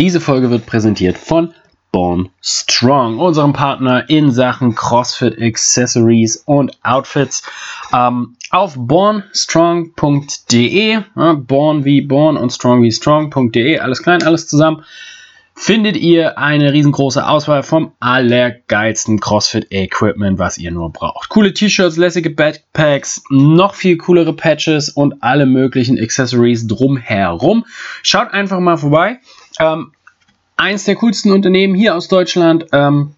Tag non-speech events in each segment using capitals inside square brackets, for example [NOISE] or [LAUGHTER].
Diese Folge wird präsentiert von Born Strong, unserem Partner in Sachen CrossFit Accessories und Outfits. Ähm, auf bornstrong.de, ja, born wie born und strong wie strong.de, alles klein, alles zusammen, findet ihr eine riesengroße Auswahl vom allergeilsten CrossFit-Equipment, was ihr nur braucht. Coole T-Shirts, lässige Backpacks, noch viel coolere Patches und alle möglichen Accessories drumherum. Schaut einfach mal vorbei. Ähm, eins der coolsten Unternehmen hier aus Deutschland. Ähm,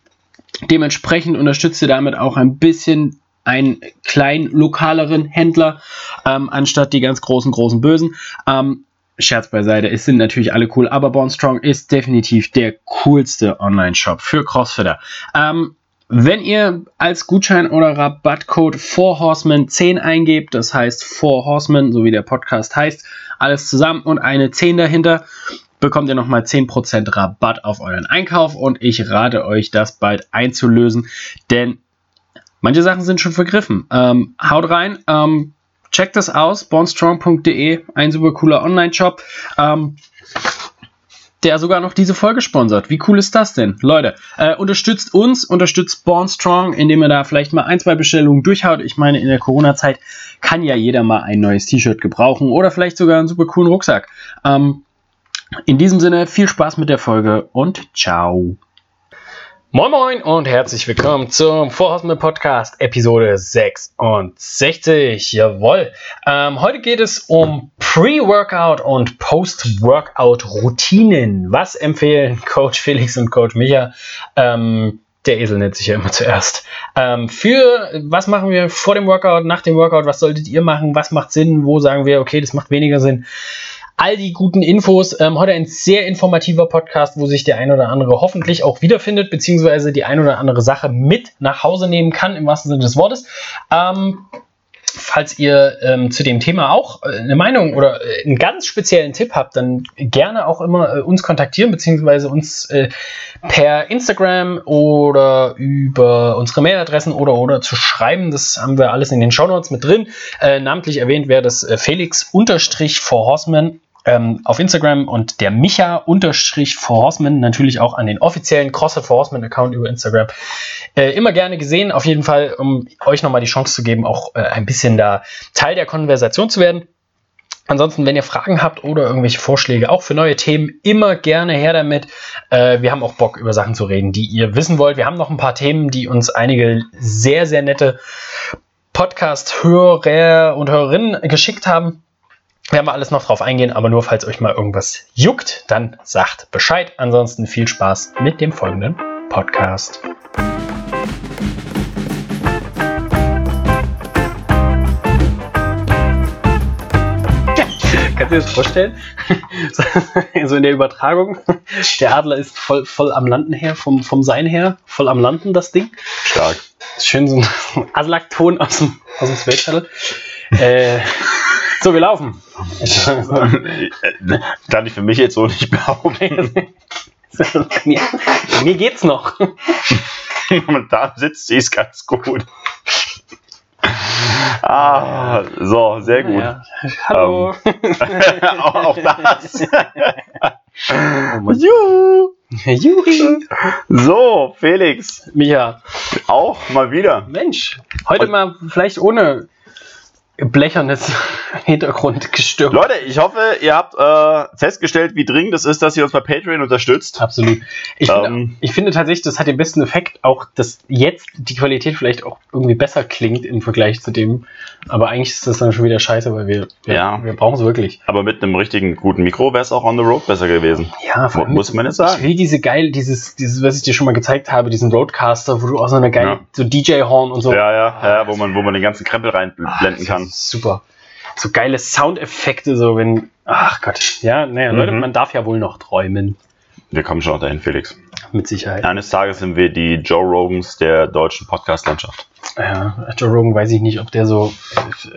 dementsprechend unterstützt ihr damit auch ein bisschen einen kleinen lokaleren Händler, ähm, anstatt die ganz großen, großen Bösen. Ähm, Scherz beiseite, es sind natürlich alle cool, aber Born Strong ist definitiv der coolste Online-Shop für Crossfitter. Ähm, wenn ihr als Gutschein oder Rabattcode 4Horsemen 10 eingebt, das heißt 4Horsemen, so wie der Podcast heißt, alles zusammen und eine 10 dahinter, bekommt ihr nochmal 10% Rabatt auf euren Einkauf und ich rate euch, das bald einzulösen, denn manche Sachen sind schon vergriffen. Ähm, haut rein, ähm, Checkt das aus, bornstrong.de, ein super cooler Online-Shop, ähm, der sogar noch diese Folge sponsert. Wie cool ist das denn? Leute, äh, unterstützt uns, unterstützt Bornstrong, indem ihr da vielleicht mal ein, zwei Bestellungen durchhaut. Ich meine, in der Corona-Zeit kann ja jeder mal ein neues T-Shirt gebrauchen oder vielleicht sogar einen super coolen Rucksack. Ähm, in diesem Sinne, viel Spaß mit der Folge und ciao. Moin Moin und herzlich willkommen zum Vorhausmann Podcast Episode 66. Jawohl. Ähm, heute geht es um Pre-Workout und Post-Workout Routinen. Was empfehlen [LAUGHS] Coach Felix und Coach Micha? Ähm, der Esel nennt sich ja immer zuerst. Ähm, für was machen wir vor dem Workout, nach dem Workout? Was solltet ihr machen? Was macht Sinn? Wo sagen wir, okay, das macht weniger Sinn? All die guten Infos. Ähm, heute ein sehr informativer Podcast, wo sich der ein oder andere hoffentlich auch wiederfindet, beziehungsweise die ein oder andere Sache mit nach Hause nehmen kann, im wahrsten Sinne des Wortes. Ähm, falls ihr ähm, zu dem Thema auch äh, eine Meinung oder äh, einen ganz speziellen Tipp habt, dann gerne auch immer äh, uns kontaktieren, beziehungsweise uns äh, per Instagram oder über unsere Mailadressen oder oder zu schreiben. Das haben wir alles in den Shownotes mit drin. Äh, namentlich erwähnt wäre das äh, Felix unterstrich for Horseman ähm, auf Instagram und der Micha unterstrich Horseman natürlich auch an den offiziellen CrossFit Horseman Account über Instagram. Äh, immer gerne gesehen, auf jeden Fall, um euch nochmal die Chance zu geben, auch äh, ein bisschen da Teil der Konversation zu werden. Ansonsten, wenn ihr Fragen habt oder irgendwelche Vorschläge auch für neue Themen, immer gerne her damit. Äh, wir haben auch Bock, über Sachen zu reden, die ihr wissen wollt. Wir haben noch ein paar Themen, die uns einige sehr, sehr nette Podcast-Hörer und Hörerinnen geschickt haben werden wir alles noch drauf eingehen, aber nur falls euch mal irgendwas juckt, dann sagt Bescheid. Ansonsten viel Spaß mit dem folgenden Podcast. [LAUGHS] Kannst du dir das vorstellen? [LAUGHS] so in der Übertragung. Der Adler ist voll, voll am Landen her, vom, vom Sein her, voll am Landen, das Ding. Stark. Schön so ein [LAUGHS] Adlakton aus dem, aus dem Space Shuttle. Äh, so, wir laufen. [LAUGHS] Kann ich für mich jetzt so nicht behaupten. mir, [LAUGHS] mir geht's noch. [LAUGHS] Momentan sitzt sie ist ganz gut. Ah, so, sehr gut. Ja. Hallo. Ähm, auch, auch das. oh Juhu. Juhi. So, Felix. Micha. Auch mal wieder. Mensch, heute mal vielleicht ohne blechernes [LAUGHS] Hintergrundgestürm. Leute, ich hoffe, ihr habt äh, festgestellt, wie dringend es ist, dass ihr uns bei Patreon unterstützt. Absolut. Ich, Ähm. finde, ich finde tatsächlich, das hat den besten Effekt, auch dass jetzt die Qualität vielleicht auch irgendwie besser klingt im Vergleich zu dem. Aber eigentlich ist das dann schon wieder scheiße, weil wir, wir, Ja. wir brauchen es wirklich. Aber mit einem richtigen guten Mikro wäre es auch on the road besser gewesen. Ja, allem Muss man jetzt Ich sagen. will diese geil, dieses, dieses, was ich dir schon mal gezeigt habe, diesen Roadcaster, wo du auch so eine geile, Ja. so DJ-Horn und so. Ja, ja, ja, wo man, wo man den ganzen Krempel reinblenden kann. Super. So geile Soundeffekte, so wenn. Ach Gott. Ja, naja, Mhm. Leute, man darf ja wohl noch träumen. Wir kommen schon noch dahin, Felix. Mit Sicherheit. Eines Tages sind wir die Joe Rogans der deutschen Podcast-Landschaft. Ja, Joe Rogan weiß ich nicht, ob der so,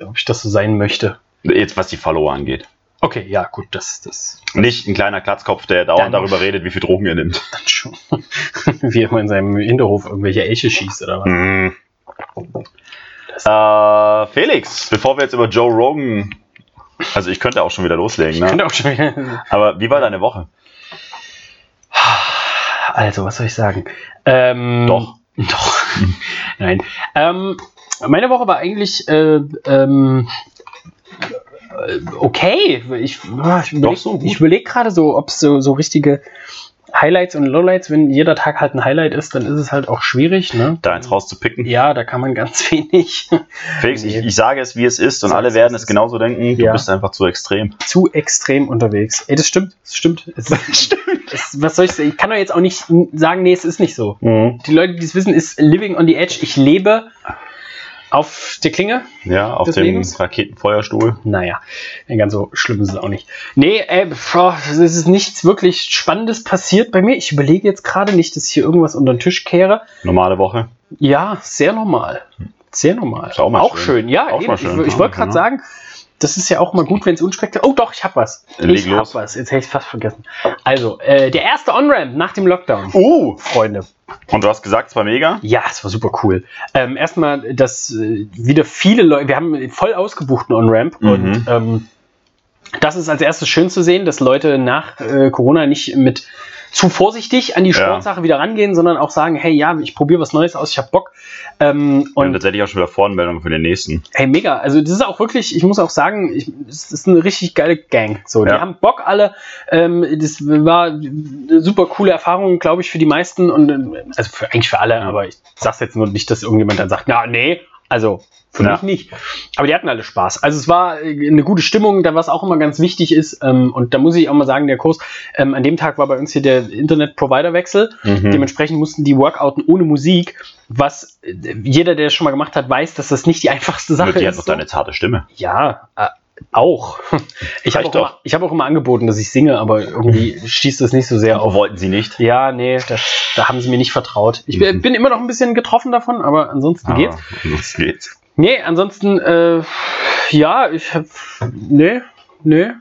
ob ich das so sein möchte. Jetzt, was die Follower angeht. Okay, ja, gut, das, das Nicht ein kleiner Klatzkopf, der dauernd darüber redet, wie viel Drogen er nimmt. [LAUGHS] dann schon. Wie er mal in seinem Hinterhof irgendwelche Elche schießt oder was. Mhm. Äh, Felix, bevor wir jetzt über Joe Rogan. Also ich könnte auch schon wieder loslegen, ne? Könnte auch schon wieder. Aber wie war deine Woche? also, was soll ich sagen? Ähm, Doch. Doch. [LAUGHS] Nein. Ähm, meine Woche war eigentlich äh, ähm, äh, okay. Ich, ich überlege so ich überleg gerade so, ob es so, so richtige Highlights und Lowlights, wenn jeder Tag halt ein Highlight ist, dann ist es halt auch schwierig. Ne? Da eins rauszupicken. Ja, da kann man ganz [LAUGHS] wenig. Felix, Nee. ich, ich sage es, wie es ist und Sag's, alle werden es genauso denken. Du Ja. bist einfach zu extrem. zu extrem unterwegs. Ey, das stimmt. Das stimmt. Es, [LAUGHS] stimmt. Es, was soll ich sagen? Ich kann doch jetzt auch nicht sagen, nee, es ist nicht so. Die Leute, die es wissen, ist living on the edge. Ich lebe auf der Klinge. Ja, auf dem Lebens? Raketenfeuerstuhl. Naja, ganz so schlimm ist es auch nicht. Nee, ey, boah, es ist nichts wirklich Spannendes passiert bei mir. Ich überlege jetzt gerade nicht, dass ich hier irgendwas unter den Tisch kehre. Normale Woche. Ja, sehr normal. Sehr normal. Ist auch mal schön. schön. Ja, Auch eben. schön. Ich, ich wollte gerade ja. sagen, das ist ja auch mal gut, wenn es unspektakulär Oh doch, ich hab was. Leg ich los. hab was. Jetzt hätte ich fast vergessen. Also, äh, der erste On-Ramp nach dem Lockdown. Uh! Freunde. Und du hast gesagt, es war mega? Ja, es war super cool. Ähm, erstmal, dass äh, wieder viele Leute, wir haben voll ausgebuchten On-Ramp Mhm. und ähm, das ist als erstes schön zu sehen, dass Leute nach äh, Corona nicht mit zu vorsichtig an die Ja. Sportsache wieder rangehen, sondern auch sagen, hey, ja, ich probiere was Neues aus, ich hab Bock. Ähm, Und und tatsächlich auch schon wieder Voranmeldungen für den nächsten. Hey, mega. Also, das ist auch wirklich, ich muss auch sagen, ich, es ist eine richtig geile Gang. So, die Ja. haben Bock alle. Ähm, das war eine super coole Erfahrung, glaube ich, für die meisten und ähm, also für, eigentlich für alle, aber ich sag's jetzt nur nicht, dass irgendjemand dann sagt, na, nee, also für Ja. mich nicht. Aber die hatten alle Spaß. Also es war äh, eine gute Stimmung, da was auch immer ganz wichtig ist. Ähm, und da muss ich auch mal sagen, der Kurs, ähm, an dem Tag war bei uns hier der Internet-Provider-Wechsel. Mhm. Dementsprechend mussten die workouten ohne Musik, was äh, jeder, der es schon mal gemacht hat, weiß, dass das nicht die [LAUGHS] einfachste Sache Nur die hat ist. noch deine zarte Stimme. Ja, äh, auch. Ich habe auch, immer- doch. ich hab auch immer angeboten, dass ich singe, aber irgendwie stieß das nicht so sehr auf. Wollten sie nicht. Ja, nee, das, da haben sie mir nicht vertraut. Ich bin, Mhm. bin immer noch ein bisschen getroffen davon, aber ansonsten Aber geht's. Das geht's. Nee, ansonsten, äh, ja, ich hab. Nee, nee.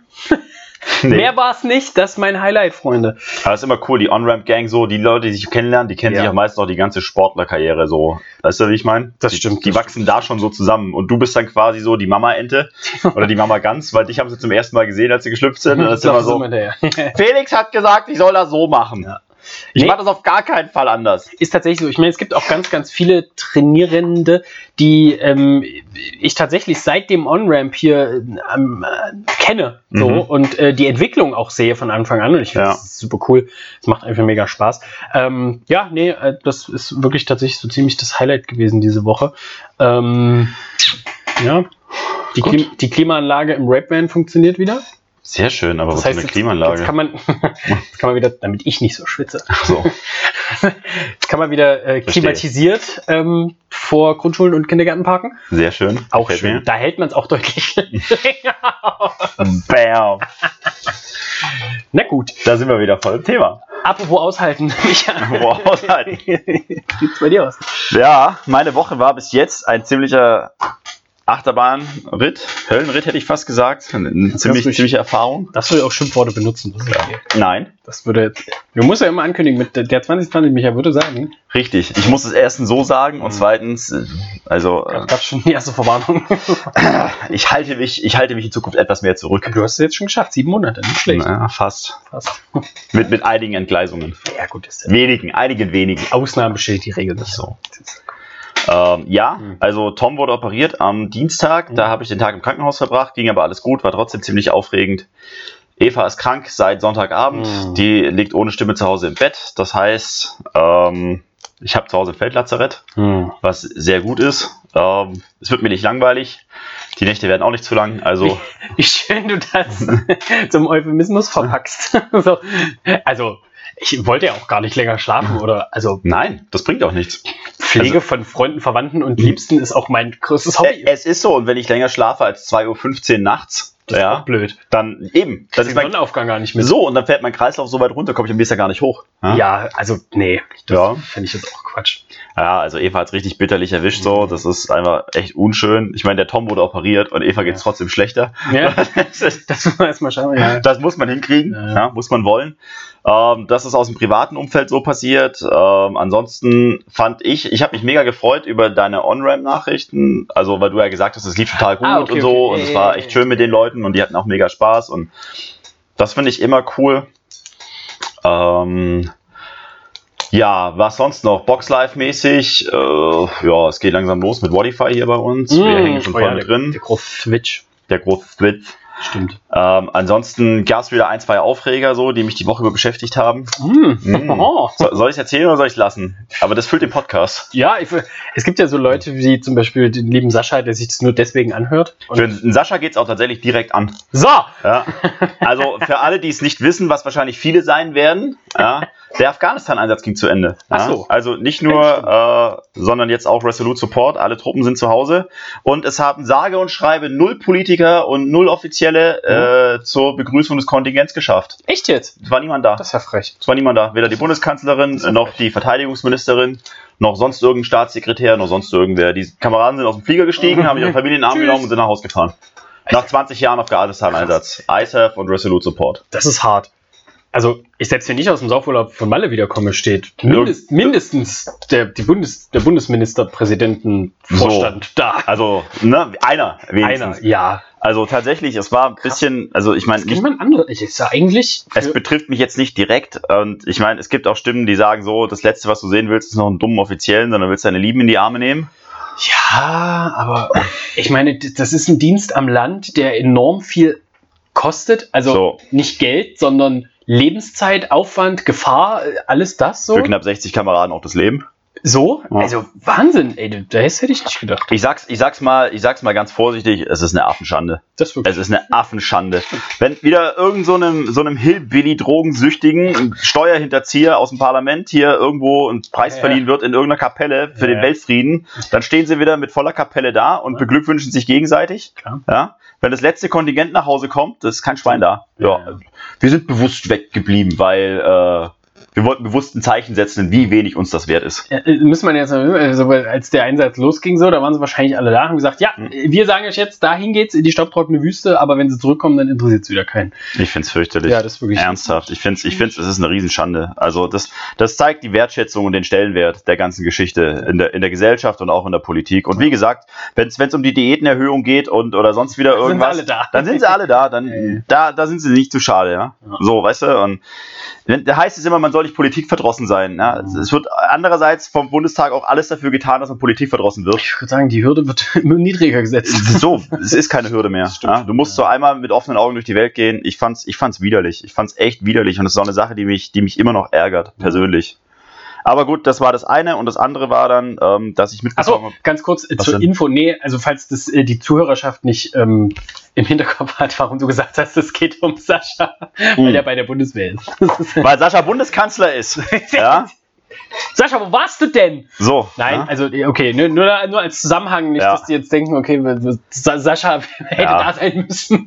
Nee. Mehr war es nicht. Das ist mein Highlight, Freunde. Aber es ist immer cool, die On-Ramp-Gang so, die Leute, die sich kennenlernen, die kennen Ja. sich auch meistens auch die ganze Sportlerkarriere so. Weißt du, wie ich meine? Das die, stimmt, Die das wachsen da schon so zusammen. Und du bist dann quasi so die Mama-Ente [LAUGHS] oder die Mama-Gans, weil dich haben sie zum ersten Mal gesehen, als sie geschlüpft sind. [LAUGHS] Und das ist immer so. Felix hat gesagt, ich soll das so machen. Ja. Ich Nee. mache das auf gar keinen Fall anders. ist tatsächlich so. Ich meine, es gibt auch ganz, ganz viele Trainierende, die ähm, ich tatsächlich seit dem On-Ramp hier ähm, äh, kenne. So, Mhm. und äh, die Entwicklung auch sehe von Anfang an. Und ich finde Ja. das super cool. Es macht einfach mega Spaß. Ähm, ja, nee, äh, das ist wirklich tatsächlich so ziemlich das Highlight gewesen diese Woche. Ähm, ja. Die. Klim die Klimaanlage im Rape-Van funktioniert wieder. Sehr schön, aber was für eine Klimaanlage. Jetzt kann, man, [LAUGHS] jetzt kann man wieder, damit ich nicht so schwitze, so. [LAUGHS] Jetzt kann man wieder äh, klimatisiert ähm, vor Grundschulen und Kindergärten parken. Sehr schön. Auch Gefällt schön. mir. Da hält man es auch deutlich länger. Bam. Na gut, Da sind wir wieder voll im Thema. apropos aushalten. [LAUGHS] Apropos aushalten. Wie sieht's bei dir aus? Ja, meine Woche war bis jetzt ein ziemlicher Achterbahnritt, Höllenritt hätte ich fast gesagt. Eine ziemlich, ruhig. ziemliche Erfahrung. Das würde auch Schimpfworte benutzen. Das, ist okay. Nein, das würde jetzt. Du musst ja immer ankündigen, mit der- der 2020, Micha würde sagen. richtig. Ich muss es erstens so sagen und zweitens, äh, also Gab gab's schon die erste Verwarnung. äh, [LAUGHS] ich halte mich, ich halte mich in Zukunft etwas mehr zurück. du hast es jetzt schon geschafft. Sieben Monate, nicht schlecht. Na, fast. Fast. Mit, mit einigen Entgleisungen. Ja, gut, ist ja. Wenigen, einigen wenigen. Ausnahmen bestätigt die Regel nicht. So. Ähm, ja, Mhm. also Tom wurde operiert am Dienstag. Da habe ich den Tag im Krankenhaus verbracht, ging aber alles gut, war trotzdem ziemlich aufregend. Eva ist krank seit Sonntagabend. Mhm. Die liegt ohne Stimme zu Hause im Bett. Das heißt, ähm, ich habe zu Hause ein Feldlazarett, Hm. was sehr gut ist. Ähm, es wird mir nicht langweilig. Die Nächte werden auch nicht zu lang. Also, Wie schön du das [LAUGHS] zum Euphemismus verpackst. [LAUGHS] so. Also, ich wollte ja auch gar nicht länger schlafen oder, also, nein, das bringt auch nichts. Pflege von Freunden, Verwandten und Liebsten ist auch mein größtes Hobby. Äh, Es ist so, und wenn ich länger schlafe als 2.15 Uhr nachts, das ist ja, auch blöd. dann eben. Das ist ist mein, Sonnenaufgang gar nicht mit. so, und dann fährt mein Kreislauf so weit runter, komme ich am nächsten gar nicht hoch. Ja, also, nee, das Ja. finde ich jetzt auch Quatsch. Ja, also Eva hat es richtig bitterlich erwischt, so. Das ist einfach echt unschön. Ich meine, der Tom wurde operiert und Eva geht es Ja. trotzdem schlechter. Ja, [LAUGHS] das, ist, muss [LAUGHS] man erstmal schauen. Ja. das muss man hinkriegen, Ja. ja. muss man wollen. Ähm, das ist aus dem privaten Umfeld so passiert. Ähm, ansonsten fand ich, ich habe mich mega gefreut über deine On-Ramp-Nachrichten. Also, weil du ja gesagt hast, es lief total gut Ah, okay, und so. okay. Und es war echt schön mit den Leuten und die hatten auch mega Spaß. Und das finde ich immer cool. Ähm, Ja, was sonst noch? Boxlife-mäßig. Äh, ja, es geht langsam los mit Modify hier bei uns. Wir Mm, hängen schon oh voll ja, mit der, drin. Der große Twitch. Der große Twitch. Stimmt. Ähm, ansonsten gab es wieder ein, zwei Aufreger, so, die mich die Woche über beschäftigt haben. Mm. Mm. [LAUGHS] So, soll ich es erzählen oder soll ich es lassen? Aber das füllt den Podcast. Ja, ich, es gibt ja so Leute wie zum Beispiel den lieben Sascha, der sich das nur deswegen anhört. Und Für den Sascha geht es auch tatsächlich direkt an. so! Ja. [LAUGHS] Also für alle, die es nicht wissen, was wahrscheinlich viele sein werden, ja, der Afghanistan-Einsatz ging zu Ende. Ach Ja. so. Also nicht nur, äh, sondern jetzt auch Resolute Support. Alle Truppen sind zu Hause. Und es haben sage und schreibe null Politiker und null Offizielle äh, zur Begrüßung des Kontingents geschafft. Echt jetzt? Es war niemand da. Das ist ja frech. Es war niemand da. Weder die Bundeskanzlerin, noch die Verteidigungsministerin, noch sonst irgendein Staatssekretär, noch sonst irgendwer. Die Kameraden sind aus dem Flieger gestiegen, haben ihre Familien in den Arm Tschüss. genommen und sind nach Hause gefahren. Nach 20 Jahren Afghanistan-Einsatz. ISAF und Resolute Support. Das ist hart. Also, ich selbst wenn ich aus dem Saufurlaub von Malle wiederkomme, steht mindest, mindestens der, die Bundes, der Bundesministerpräsidentenvorstand da. Also, ne, einer Einer, wenigstens. ja. Also tatsächlich, es war ein bisschen, also ich meine, man andere. Ich ist ja eigentlich. es betrifft mich jetzt nicht direkt und ich meine, es gibt auch Stimmen, die sagen so, das Letzte, was du sehen willst, ist noch einen dummen Offiziellen, sondern willst deine Lieben in die Arme nehmen. Ja, aber ich meine, das ist ein Dienst am Land, der enorm viel kostet. Also So. nicht Geld, sondern Lebenszeit, Aufwand, Gefahr, äh, alles das so. Für knapp 60 Kameraden auch das Leben. So? Ja. Also Wahnsinn, ey, das hätte ich nicht gedacht. Ich sag's, ich sag's mal, ich sag's mal ganz vorsichtig, es ist eine Affenschande. Das ist wirklich. Es ist eine Affenschande. Wenn wieder irgend so einem, so einem Hillbilly-Drogensüchtigen Steuerhinterzieher aus dem Parlament hier irgendwo ein Preis Ja, verliehen wird in irgendeiner Kapelle für Ja, den ja. Weltfrieden, dann stehen sie wieder mit voller Kapelle da und Ja. beglückwünschen sich gegenseitig. Klar. Ja? Wenn das letzte Kontingent nach Hause kommt, ist kein Schwein da. Ja, Ja. ja. Wir sind bewusst weggeblieben, weil äh, wir wollten bewusst ein Zeichen setzen, wie wenig uns das wert ist. Ja, äh, müssen wir jetzt, also als der Einsatz losging, so, da waren sie wahrscheinlich alle da und haben gesagt, ja, Hm. wir sagen euch jetzt, dahin geht's in die staubtrockene Wüste, aber wenn sie zurückkommen, dann interessiert es wieder keinen. Ich find's fürchterlich. Ja, das ist wirklich. Ernsthaft, ich finde es, ich find's, es ist eine Riesenschande. Also das, das zeigt die Wertschätzung und den Stellenwert der ganzen Geschichte in der, in der Gesellschaft und auch in der Politik. Und wie gesagt, wenn es um die Diätenerhöhung geht und oder sonst wieder Dann sind irgendwas, sie alle da. dann sind sie alle da, dann [LAUGHS] Ja. da, da sind sie nicht zu schade, ja. Ja. So, weißt du, und da heißt es immer, man soll nicht politikverdrossen sein. Ja? Mhm. Es wird andererseits vom Bundestag auch alles dafür getan, dass man politikverdrossen wird. Ich würde sagen, die Hürde wird [LAUGHS] niedriger gesetzt. So, es ist keine Hürde mehr. [LAUGHS] Stimmt. Ja, du musst so einmal mit offenen Augen durch die Welt gehen. Ich fand's, ich fand's widerlich. Ich fand's echt widerlich und es ist auch eine Sache, die mich, die mich immer noch ärgert, persönlich. Aber gut, das war das eine und das andere war dann, ähm, dass ich mitbekommen habe. ganz kurz äh, zur denn? Info. Nee, also falls das äh, die Zuhörerschaft nicht ähm, im Hinterkopf hat, warum du gesagt hast, es geht um Sascha, weil Hm. der bei der Bundeswehr ist. [LAUGHS] Weil Sascha Bundeskanzler ist. [LAUGHS] ja, Sascha, wo warst du denn? so. Nein, ja? also äh, okay, nur, nur, als Zusammenhang, nicht, Ja. dass die jetzt denken, okay, Sa- Sascha [LAUGHS] hätte Ja. da sein müssen.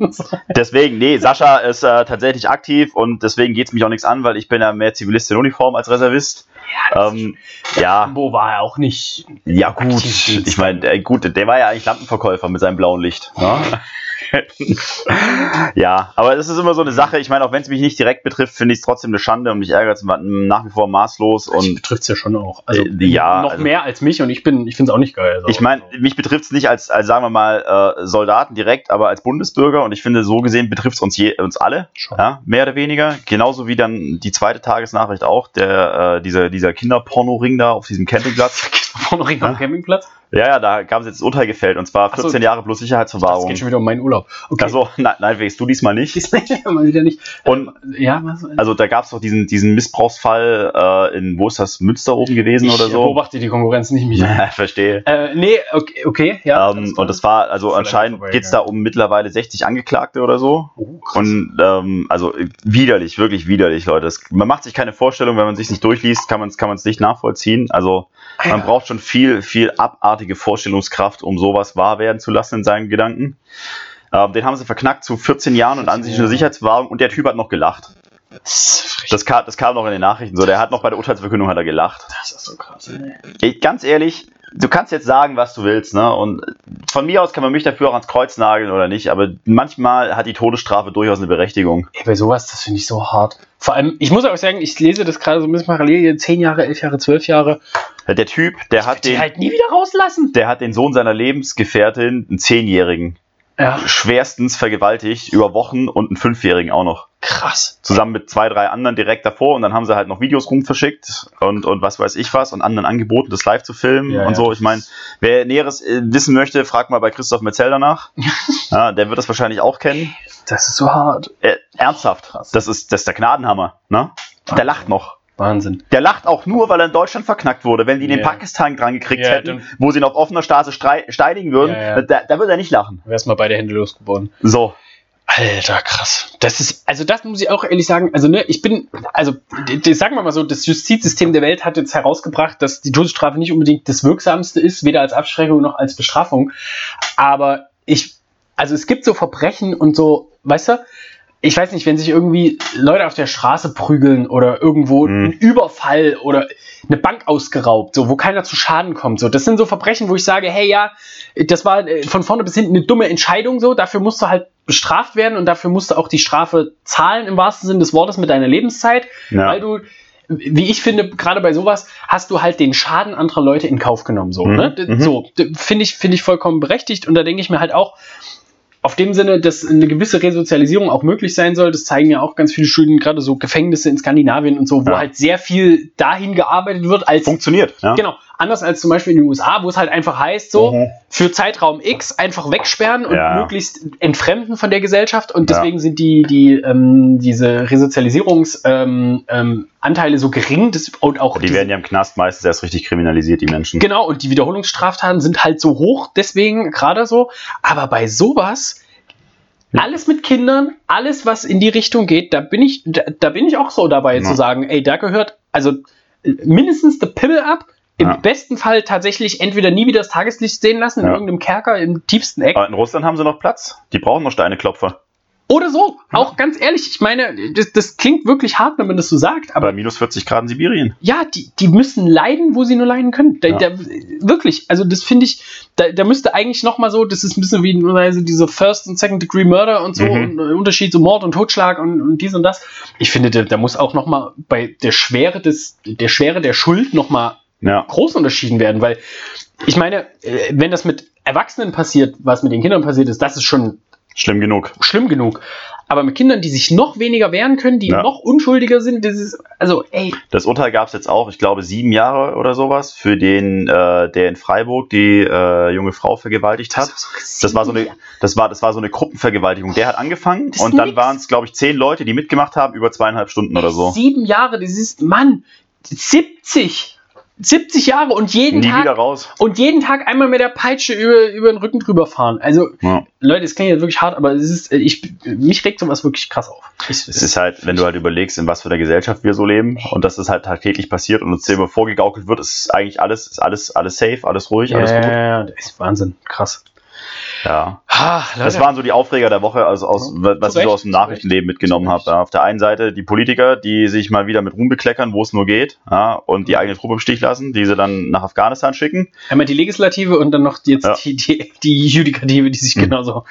Deswegen, nee, Sascha ist äh, tatsächlich aktiv und deswegen geht's mich auch nichts an, weil ich bin ja mehr Zivilist in Uniform als Reservist. Ähm, ja, Wo war er auch nicht? ja gut. Ich meine, der, gut, der war ja eigentlich Lampenverkäufer mit seinem blauen Licht. Ne? [LAUGHS] [LAUGHS] ja, aber es ist immer so eine Sache. Ich meine, auch wenn es mich nicht direkt betrifft, finde ich es trotzdem eine Schande und mich ärgert es nach wie vor maßlos. Und Und betrifft es ja schon auch. Also Äh, ja, noch also- mehr als mich und ich bin, ich finde es auch nicht geil. Also, ich meine, mich betrifft es nicht als, als, sagen wir mal, äh, Soldaten direkt, aber als Bundesbürger. Und ich finde, so gesehen betrifft es uns, je, uns alle, Schon. ja, mehr oder weniger. Genauso wie dann die zweite Tagesnachricht auch, der, äh, dieser, dieser Kinderporno-Ring da auf diesem Campingplatz. [LAUGHS] Vorne noch am Campingplatz. Ja, ja, da gab es jetzt das Urteil gefällt und zwar Ach so. 14 Jahre plus Es Sicherheitsverwahrung. geht schon wieder um meinen Urlaub. Okay. Also, nein, nein, wegst du diesmal nicht. [LAUGHS] mal wieder nicht. Und ja, was? also da gab es doch diesen, diesen Missbrauchsfall äh, in, wo ist das, Münster oben gewesen ich oder so? beobachte die Konkurrenz nicht mich. Ja, [LAUGHS] verstehe. Äh, nee, okay, okay ja. ähm, und das war, also Voll anscheinend geht es ja. da um mittlerweile 60 Angeklagte oder so. oh, krass. Und ähm, also äh, widerlich, wirklich widerlich, Leute. Das, man macht sich keine Vorstellung, wenn man sich nicht durchliest, kann man es kann man's nicht nachvollziehen. Also man braucht schon viel, viel abartige Vorstellungskraft, um sowas wahr werden zu lassen in seinen Gedanken. Ähm, den haben sie verknackt zu 14 Jahren und an sich eine Jahre. Sicherheitsverwahrung und der Typ hat noch gelacht. Das. Das kam, das kam noch in den Nachrichten so. Der hat noch bei der Urteilsverkündung hat er gelacht. Das ist so krass. Ey. Ich, ganz ehrlich, du kannst jetzt sagen, was du willst, ne? Und von mir aus kann man mich dafür auch ans Kreuz nageln oder nicht, aber manchmal hat die Todesstrafe durchaus eine Berechtigung. Ey, bei sowas, das finde ich so hart. Vor allem, ich muss auch sagen, ich lese das gerade so ein bisschen parallel, hier 10 Jahre, 11 Jahre, 12 Jahre. Der Typ, der hat Die den, halt nie wieder rauslassen. der hat den Sohn seiner Lebensgefährtin, einen Zehnjährigen, Ja. schwerstens vergewaltigt über Wochen und einen Fünfjährigen auch noch. Krass. Zusammen mit zwei, drei anderen direkt davor und dann haben sie halt noch Videos rumverschickt und, und was weiß ich was und anderen angeboten, das live zu filmen Ja, und ja, so. Ich meine, wer Näheres äh, wissen möchte, fragt mal bei Christoph Metzel danach. [LAUGHS] ja, der wird das wahrscheinlich auch kennen. Das ist so hart. Äh, ernsthaft, Krass. das ist, das ist der Gnadenhammer. Ne? Der lacht noch. Wahnsinn. Der lacht auch nur, weil er in Deutschland verknackt wurde. Wenn die ihn in Ja. Pakistan dran gekriegt Ja, hätten, wo sie ihn auf offener Straße steinigen würden, ja. Da, da würde er nicht lachen. Wär's mal beide Hände losgeworden. So. Alter, krass. Das ist, also das muss ich auch ehrlich sagen, also ne, ich bin, also sagen wir mal so, das Justizsystem der Welt hat jetzt herausgebracht, dass die Todesstrafe nicht unbedingt das Wirksamste ist, weder als Abschreckung noch als Bestrafung. Aber ich, also es gibt so Verbrechen und so, weißt du, ich weiß nicht, wenn sich irgendwie Leute auf der Straße prügeln oder irgendwo Mhm. ein Überfall oder eine Bank ausgeraubt, so, wo keiner zu Schaden kommt, so. Das sind so Verbrechen, wo ich sage, hey, ja, das war äh, von vorne bis hinten eine dumme Entscheidung, so. Dafür musst du halt bestraft werden und dafür musst du auch die Strafe zahlen, im wahrsten Sinne des Wortes, mit deiner Lebenszeit, Ja. weil du, wie ich finde, gerade bei sowas hast du halt den Schaden anderer Leute in Kauf genommen, so, Mhm, ne? Mhm. So, d- finde ich, finde ich vollkommen berechtigt und da denke ich mir halt auch, auf dem Sinne, dass eine gewisse Resozialisierung auch möglich sein soll, das zeigen ja auch ganz viele Studien, gerade so Gefängnisse in Skandinavien und so, wo Ja. halt sehr viel dahin gearbeitet wird, als Funktioniert. Ja? Genau, anders als zum Beispiel in den USA, wo es halt einfach heißt, so Mhm. für Zeitraum X einfach wegsperren und Ja. möglichst entfremden von der Gesellschaft. Und deswegen sind die, die ähm, diese Resozialisierungsanteile ähm, ähm, Anteile so gering das, und auch Die diese, werden ja im Knast meistens erst richtig kriminalisiert, die Menschen. Genau, und die Wiederholungsstraftaten sind halt so hoch, deswegen gerade so. Aber bei sowas, alles mit Kindern, alles, was in die Richtung geht, da bin ich, da, da bin ich auch so dabei Ja. zu sagen, ey, da gehört also mindestens der Pimmel ab. Im Ja. besten Fall tatsächlich entweder nie wieder das Tageslicht sehen lassen, in Ja. irgendeinem Kerker im tiefsten Eck. Aber in Russland haben sie noch Platz. Die brauchen noch Steineklopfer. Oder so. Auch ganz ehrlich, ich meine, das, das klingt wirklich hart, wenn man das so sagt, aber Bei minus 40 Grad in Sibirien. ja, die, die müssen leiden, wo sie nur leiden können. Da, Ja. da, wirklich, also das finde ich, da, da müsste eigentlich nochmal so, das ist ein bisschen wie also diese First- und Second-Degree Murder und so, Mhm. und äh, Unterschied zu Mord und Totschlag und, und dies und das. Ich finde, da, da muss auch nochmal bei der Schwere des, der Schwere der Schuld nochmal Ja. groß unterschieden werden, weil ich meine, äh, wenn das mit Erwachsenen passiert, was mit den Kindern passiert ist, das ist schon Schlimm genug. schlimm genug. Aber mit Kindern, die sich noch weniger wehren können, die Ja. noch unschuldiger sind, das ist, also, ey, Das Urteil gab es jetzt auch, ich glaube, sieben Jahre oder sowas, für den, äh, der in Freiburg die äh, junge Frau vergewaltigt hat. Das war so eine, das war, das war so eine Gruppenvergewaltigung. Der hat angefangen Das und dann waren es, glaube ich, zehn Leute, die mitgemacht haben, über zweieinhalb Stunden oder so. Sieben Jahre, das ist, Mann, 70. 70 Jahre und jeden Nie Tag und jeden Tag einmal mit der Peitsche über, über den Rücken drüber fahren. Also, Ja. Leute, es klingt jetzt wirklich hart, aber es ist, ich, mich regt sowas wirklich krass auf. Es ist halt, wenn du halt überlegst, in was für einer Gesellschaft wir so leben und dass das halt tagtäglich passiert und uns immer vorgegaukelt wird, ist eigentlich alles, ist alles, alles safe, alles ruhig, ja, alles gut. ja, das ist Wahnsinn, krass. Ja. Ah, Das waren so die Aufreger der Woche, also aus, was Zu ich so aus dem Nachrichtenleben mitgenommen habe. Ja, Auf der einen Seite die Politiker, die sich mal wieder mit Ruhm bekleckern, wo es nur geht, ja, und die eigene Truppe im Stich lassen, die sie dann nach Afghanistan schicken. Einmal die Legislative und dann noch jetzt Ja. die, die, die Judikative, die sich Mhm. genauso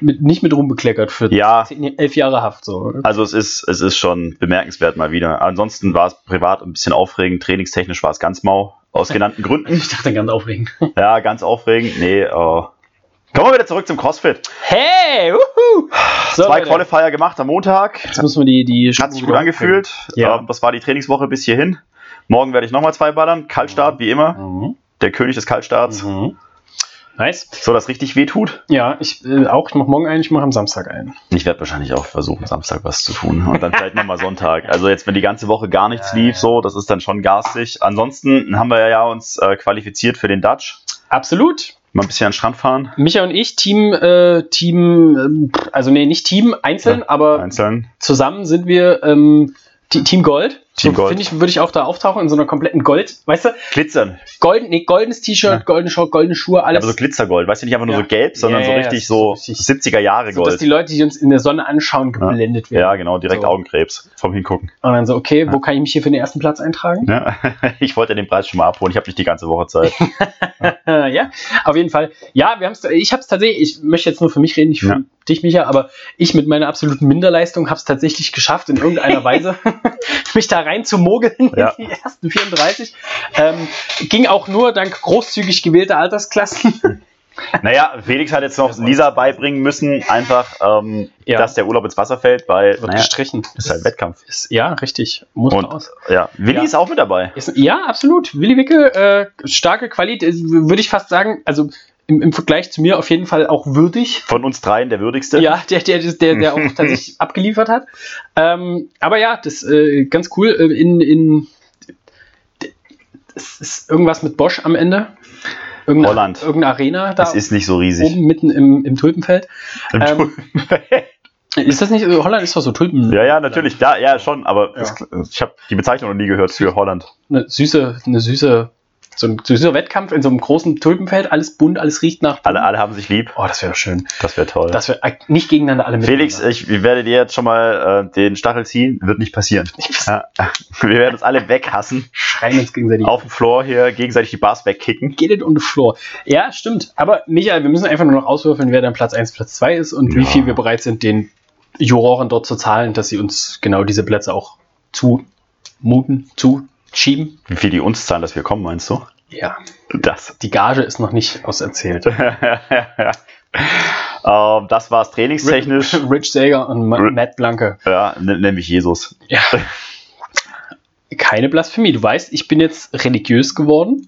mit, nicht mit rumbekleckert für Ja. zehn, elf Jahre Haft. So. Also es ist, es ist schon bemerkenswert mal wieder. Ansonsten war es privat ein bisschen aufregend, trainingstechnisch war es ganz mau, aus [LAUGHS] genannten Gründen. Ich dachte ganz aufregend. Ja, ganz aufregend. Nee, äh, Kommen wir wieder zurück zum CrossFit. Hey, wuhu! So, Zwei Leute, Qualifier gemacht am Montag. Jetzt müssen wir die, die Hat sich gut angefühlt. Ja. Ähm, Das war die Trainingswoche bis hierhin. Morgen werde ich nochmal zwei ballern. Kaltstart, wie immer. Mhm. Der König des Kaltstarts. Mhm. Nice. So, das richtig weh tut. Ja, ich äh, auch. Ich mache morgen einen, ich mache am Samstag einen. Ich werde wahrscheinlich auch versuchen, Samstag was zu tun. Und dann vielleicht nochmal Sonntag. Also jetzt, wenn die ganze Woche gar nichts lief, so, das ist dann schon garstig. Ansonsten haben wir ja uns äh, qualifiziert für den Dutch. Absolut. Mal ein bisschen an den Strand fahren. Micha und ich, Team, äh, Team, ähm, also nee, nicht Team einzeln, Ja, aber Einzeln. zusammen sind wir ähm, Team Gold. Team Gold. Finde ich, würde ich auch da auftauchen in so einer kompletten Gold, weißt du? Glitzern. Golden, nee, goldenes T-Shirt, Ja. goldene Short, goldene Schuhe, Ja, alles. aber so Glitzergold. Weißt du, nicht einfach nur Ja. so gelb, sondern Ja, so ja, richtig ja, so richtig. 70er Jahre so, dass Gold. die Leute, die uns in der Sonne anschauen, geblendet werden. Ja, genau, direkt So. Augenkrebs vom Hingucken. Und dann so, okay, wo kann ich mich hier für den ersten Platz eintragen? Ja. [LAUGHS] Ich wollte den Preis schon mal abholen. Ich habe nicht die ganze Woche Zeit. [LAUGHS] Ja, auf jeden Fall. Ja, wir haben's, ich habe es tatsächlich, ich möchte jetzt nur für mich reden, nicht für Ja. dich, Micha, aber ich mit meiner absoluten Minderleistung habe es tatsächlich geschafft, in irgendeiner [LAUGHS] Weise mich da rein zu mogeln Ja. in [LAUGHS] die ersten 34. Ähm, ging auch nur dank großzügig gewählter Altersklassen. [LAUGHS] Naja, Felix hat jetzt noch Lisa beibringen müssen, einfach, ähm, Ja. dass der Urlaub ins Wasser fällt, weil Wird naja, gestrichen. ist halt Wettkampf. Ist, ja, richtig. Muss Und raus. ja, Willi Ja. ist auch mit dabei. Ist, ja, absolut. Willi Wickel, äh, starke Qualität, äh, würde ich fast sagen, also im, im Vergleich zu mir auf jeden Fall auch würdig. Von uns dreien der würdigste. Ja, der, der, der, der auch [LAUGHS] tatsächlich abgeliefert hat. Ähm, aber ja, das äh, ganz cool. Äh, in, in es ist irgendwas mit Bosch am Ende. Irgendeine, Holland. Irgendeine Arena da Das ist nicht so riesig. oben mitten im, im Tulpenfeld. Ähm, ist das nicht, äh, Holland ist doch so Tulpen. ja, ja, natürlich, da, ja, schon, aber Ja. das, ich habe die Bezeichnung noch nie gehört für Holland. Eine süße, eine süße, so ein süßer Wettkampf in so einem großen Tulpenfeld, alles bunt, alles riecht nach. Alle, alle haben sich lieb. Oh, das wäre schön. Das wäre toll. Dass wir äh, nicht gegeneinander alle Felix, ich werde dir jetzt schon mal äh, den Stachel ziehen. Wird nicht passieren. Ja. [LAUGHS] Wir werden uns alle weghassen. schreien uns gegenseitig. Auf dem Floor hier gegenseitig die Bars wegkicken. Get it on the floor. Ja, stimmt. Aber Michael, wir müssen einfach nur noch auswürfeln, wer dann Platz 1, Platz 2 ist und wie Ja. viel wir bereit sind, den Juroren dort zu zahlen, dass sie uns genau diese Plätze auch zumuten, zuschieben. Wie viel die uns zahlen, dass wir kommen, meinst du? Ja, Das. die Gage ist noch nicht auserzählt. [LAUGHS] ähm, das war's trainingstechnisch. Rich Sager und R- Matt Blanke. Ja, n- nämlich Jesus. Ja. Keine Blasphemie. Du weißt, ich bin jetzt religiös geworden.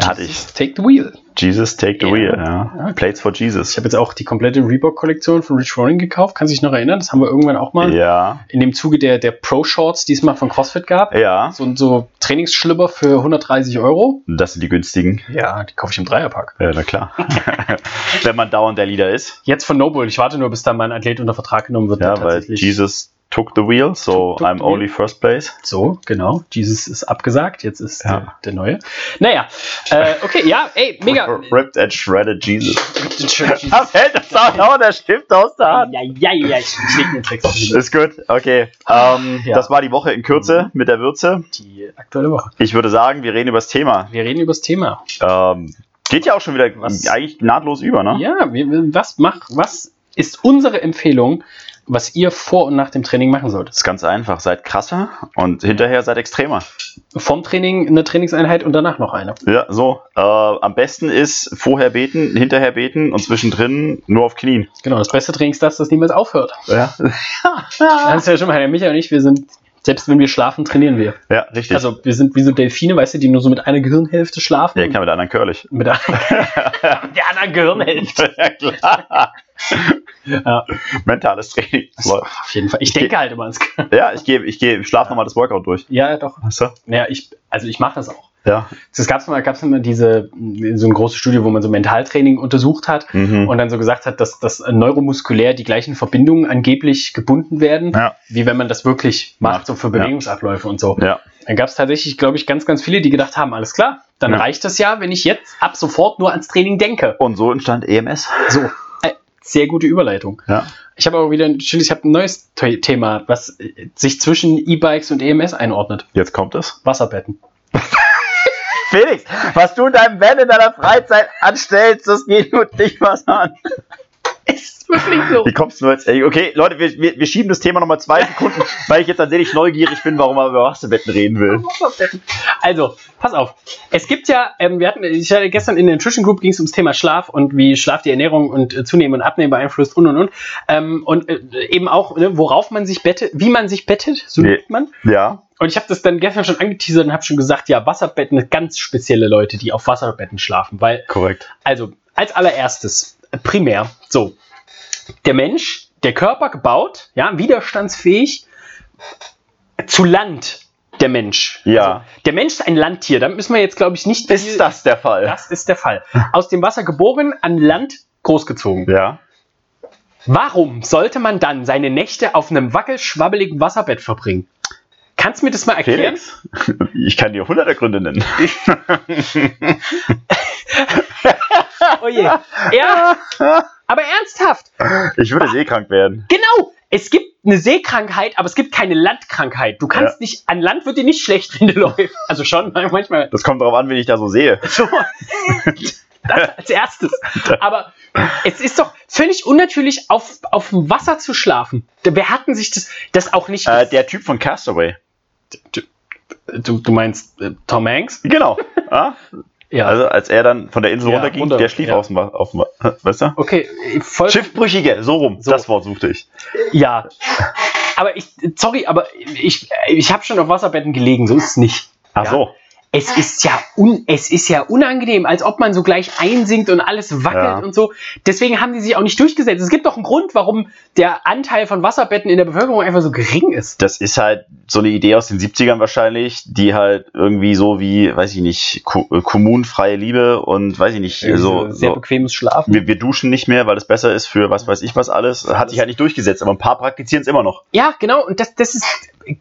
Hatte ich. Jesus, Take the wheel. Jesus take the Ja. wheel. Ja. Plates for Ich Jesus. habe jetzt auch die komplette Reebok-Kollektion von Rich Ronin gekauft. Kannst du dich noch erinnern? Das haben wir irgendwann auch mal Ja. in dem Zuge der, der Pro-Shorts diesmal von CrossFit gehabt. Ja. So, so Trainingsschlipper für 130 Euro. Das sind die günstigen. Ja, die kaufe ich im Dreierpack. Ja, na klar. [LAUGHS] Wenn man dauernd der Leader ist. Jetzt von Noble. Ich warte nur, bis da mein Athlet unter Vertrag genommen wird. Ja, weil Jesus took the wheel, so Took- I'm the wheel. only first place. So, genau. Jesus ist abgesagt. Jetzt ist Ja. der, der neue. Naja, äh, okay, ja, ey, [LAUGHS] mega. Ripped and shredded Jesus. ja, Da fällt das auch noch der Stift aus der Hand. ja, ja. Ich leg den Text. Ist gut, okay. Ähm, Ja. Das war die Woche in Kürze mit der Würze. Die aktuelle Woche. Ich würde sagen, wir reden über das Thema. Wir reden über das Thema. Ähm, geht ja auch schon wieder Was? eigentlich nahtlos über, ne? Ja, wir, was, mach, was ist unsere Empfehlung, was ihr vor und nach dem Training machen solltet? ist ganz einfach. Seid krasser und hinterher seid extremer. Vom Training eine Trainingseinheit und danach noch eine. Ja, so. Äh, am besten ist vorher beten, hinterher beten und zwischendrin nur auf Knien. Genau, das beste Training ist das, das niemals aufhört. Ja, [LAUGHS] Das ist ja schon mal, der Michael und ich, wir sind, selbst wenn wir schlafen, trainieren wir. ja richtig. Also wir sind wie so Delfine, weißt du, die nur so mit einer Gehirnhälfte schlafen. ja, kann mit der anderen curlig. mit der [LAUGHS] anderen Gehirnhälfte. [LAUGHS] ja, klar. [LAUGHS] Ja, Mentales Training. so, auf jeden Fall. Ich denke halt immer ans Gehirn. Ja, ich gehe, ich gehe, schlaf nochmal das Workout durch. Ja, doch. Weißt du? Naja, ich, also ich mache das auch. Ja. Es gab mal, gab's immer diese, so eine große Studie, wo man so Mentaltraining untersucht hat Mhm. und dann so gesagt hat, dass, dass neuromuskulär die gleichen Verbindungen angeblich gebunden werden, Ja. wie wenn man das wirklich macht, Macht, so für ja. Bewegungsabläufe und so. Ja. Dann gab es tatsächlich, glaube ich, ganz, ganz viele, die gedacht haben, alles klar, dann Ja. reicht das ja, wenn ich jetzt ab sofort nur ans Training denke. Und so entstand EMS. So, sehr gute Überleitung. Ja. Ich habe aber wieder, ein- ich habe ein neues The- Thema, was äh, sich zwischen E-Bikes und EMS einordnet. Jetzt kommt es. Wasserbetten. [LAUGHS] Felix, was du in deinem Van in deiner Freizeit anstellst, das geht nur dich was an. [LAUGHS] Ist wirklich so. Wie kommst du jetzt? Ey, Okay, Leute, wir, wir, wir schieben das Thema nochmal zwei Sekunden, [LAUGHS] weil ich jetzt tatsächlich neugierig bin, warum man über Wasserbetten reden will. Also, pass auf. Es gibt ja, ähm, wir hatten, ich hatte gestern in der Nutrition Group ging es ums Thema Schlaf und wie Schlaf die Ernährung und äh, Zunehmen und Abnehmen beeinflusst und und und. Ähm, und äh, eben auch, ne, worauf man sich bettet, wie man sich bettet, so Nee. nennt man. Ja. Und ich habe das dann gestern schon angeteasert und habe schon gesagt, ja, Wasserbetten, ganz spezielle Leute, die auf Wasserbetten schlafen. Weil, Korrekt. also, als allererstes, primär, so, der Mensch, der Körper gebaut, ja, widerstandsfähig, zu Land, der Mensch. Ja. Also, der Mensch ist ein Landtier, da müssen wir jetzt, glaube ich, nicht... Ist das der Fall? Das ist der Fall. Aus dem Wasser geboren, an Land großgezogen. Ja. Warum sollte man dann seine Nächte auf einem wackelschwabbeligen Wasserbett verbringen? Kannst du mir das mal erklären? Felix, [LAUGHS] ich kann dir hunderte Gründe nennen. [LAUGHS] Oh je. Ja, [LAUGHS] aber ernsthaft. Ich würde seekrank werden. Genau. Es gibt eine Seekrankheit, aber es gibt keine Landkrankheit. Du kannst Ja. nicht, an Land wird dir nicht schlecht, [LAUGHS] wenn du läufst. Also schon, [LAUGHS] manchmal. Das kommt darauf an, wen ich da so sehe. [LAUGHS] So. Das als erstes. Aber es ist doch völlig unnatürlich, auf, auf dem Wasser zu schlafen. Wer hatten sich das, das auch nicht. Äh, der Typ von Castaway. du, du meinst äh, Tom Hanks? Genau. Ah? Ja. Also als er dann von der Insel Ja, runterging, runter, der schlief ja. auf auf [LAUGHS] weißt du? Okay, voll. Schiffbrüchige, so rum, So. das Wort suchte ich. Ja. Aber ich, sorry, aber ich, ich habe schon auf Wasserbetten gelegen, so ist es nicht. Ach Ja. so. Es ist ja un, es ist ja unangenehm, als ob man so gleich einsinkt und alles wackelt Ja. und so. Deswegen haben die sich auch nicht durchgesetzt. Es gibt doch einen Grund, warum der Anteil von Wasserbetten in der Bevölkerung einfach so gering ist. Das ist halt so eine Idee aus den 70ern wahrscheinlich, die halt irgendwie so wie, weiß ich nicht, ko äh, kommunenfreie Liebe und weiß ich nicht, so, sehr so bequemes Schlafen. wir, wir duschen nicht mehr, weil es besser ist für was weiß ich was alles, hat sich halt nicht durchgesetzt, aber ein paar praktizieren es immer noch. Ja, genau. Und das, das ist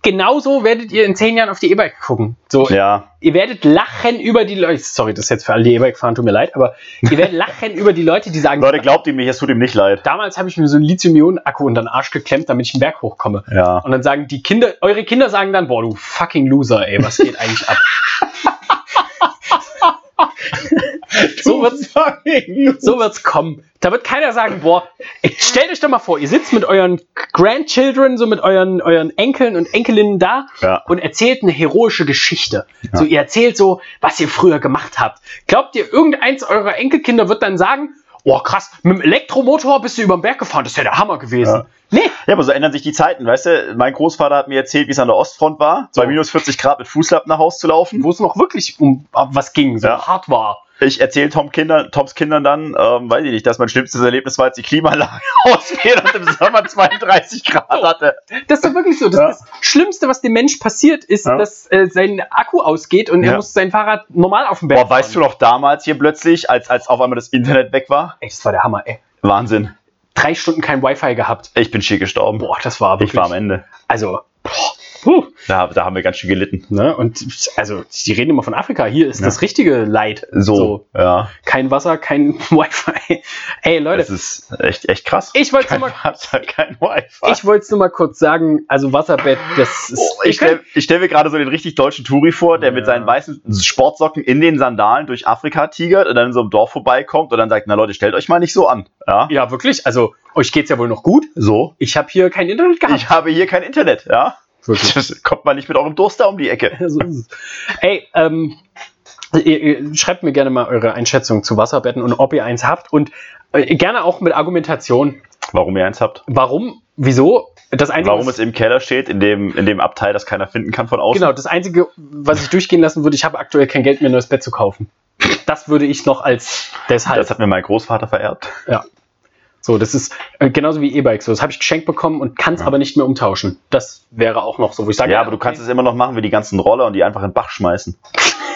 genauso werdet ihr in zehn Jahren auf die E-Bike gucken. So, Ja, ihr werdet lachen über die Leute. Sorry, das ist jetzt für alle, die E-Bike fahren, tut mir leid, aber ihr werdet [LAUGHS] lachen über die Leute, die sagen, Leute, glaubt ihm nicht, es tut ihm nicht leid. damals habe ich mir so einen Lithium-Ionen-Akku unter den Arsch geklemmt, damit ich einen Berg hochkomme. Ja. Und dann sagen die Kinder, eure Kinder sagen dann, boah, du fucking Loser, ey, was geht eigentlich ab? [LAUGHS] so wird's, [LAUGHS] so wird's kommen. Da wird keiner sagen, boah, stellt euch doch mal vor, ihr sitzt mit euren Grandchildren, so mit euren, euren Enkeln und Enkelinnen da Ja. und erzählt eine heroische Geschichte. So, ihr erzählt so, was ihr früher gemacht habt. Glaubt ihr, irgendeins eurer Enkelkinder wird dann sagen, oh krass, mit dem Elektromotor bist du über den Berg gefahren, das ist ja der Hammer gewesen. Ja. Nee, Ja, aber so ändern sich die Zeiten, weißt du? Mein Großvater hat mir erzählt, wie es an der Ostfront war, bei So. minus 40 Grad mit Fußlappen nach Hause zu laufen. wo es noch wirklich um was ging, so Ja. hart war. Ich erzähle Tom Kinder, Toms Kindern dann, ähm, weiß ich nicht, dass mein schlimmstes Erlebnis war, als die Klimaanlage [LAUGHS] ausfiel und im Sommer 32 Grad hatte. Das ist doch wirklich so. Das, Ja. das Schlimmste, was dem Mensch passiert, ist, Ja. dass äh, sein Akku ausgeht und er Ja. muss sein Fahrrad normal auf dem Berg Boah, weißt du noch damals hier plötzlich, als, als auf einmal das Internet weg war? Ey, das war der Hammer, ey. Wahnsinn. Drei Stunden kein Wi-Fi gehabt. Ich bin schier gestorben. Boah, das war wirklich. ich war am Ende. Also, boah, puh, Da, da haben wir ganz schön gelitten. ne? Und also, die reden immer von Afrika. Hier ist Ja. das richtige Leid. So, ja. Kein Wasser, kein [LAUGHS] Wi-Fi. Ey, Leute, Das ist echt, echt krass. ich wollte kein nur mal, Wasser, kein Wi-Fi. ich wollte nur mal kurz sagen, also Wasserbett, das ist. Oh, ich stelle stell mir gerade so den richtig deutschen Touri vor, der mit Ja. seinen weißen Sportsocken in den Sandalen durch Afrika tigert und dann in so einem Dorf vorbeikommt und dann sagt, na Leute, stellt euch mal nicht so an. Ja, ja, wirklich. Also, euch geht's ja wohl noch gut. so. Ich habe hier kein Internet gehabt. Ich habe hier kein Internet, ja. Wirklich. Das kommt mal nicht mit eurem Durst da um die Ecke. So ist es. Ey, ähm, ihr, ihr schreibt mir gerne mal eure Einschätzung zu Wasserbetten und ob ihr eins habt und äh, gerne auch mit Argumentation. Warum ihr eins habt? Warum? Wieso? Das Einzige, Warum es im Keller steht, in dem, in dem Abteil, das keiner finden kann von außen. Genau, das Einzige, was ich durchgehen lassen würde, ich habe aktuell kein Geld, mir ein neues Bett zu kaufen. Das würde ich noch als deshalb. Das hat mir mein Großvater vererbt. ja. So, das ist äh, genauso wie E-Bikes. So, das habe ich geschenkt bekommen und kann es Ja. aber nicht mehr umtauschen. Das wäre auch noch so, wo ich sage, Ja, aber du kannst es immer noch machen wie die ganzen Roller und die einfach in den Bach schmeißen. [LAUGHS]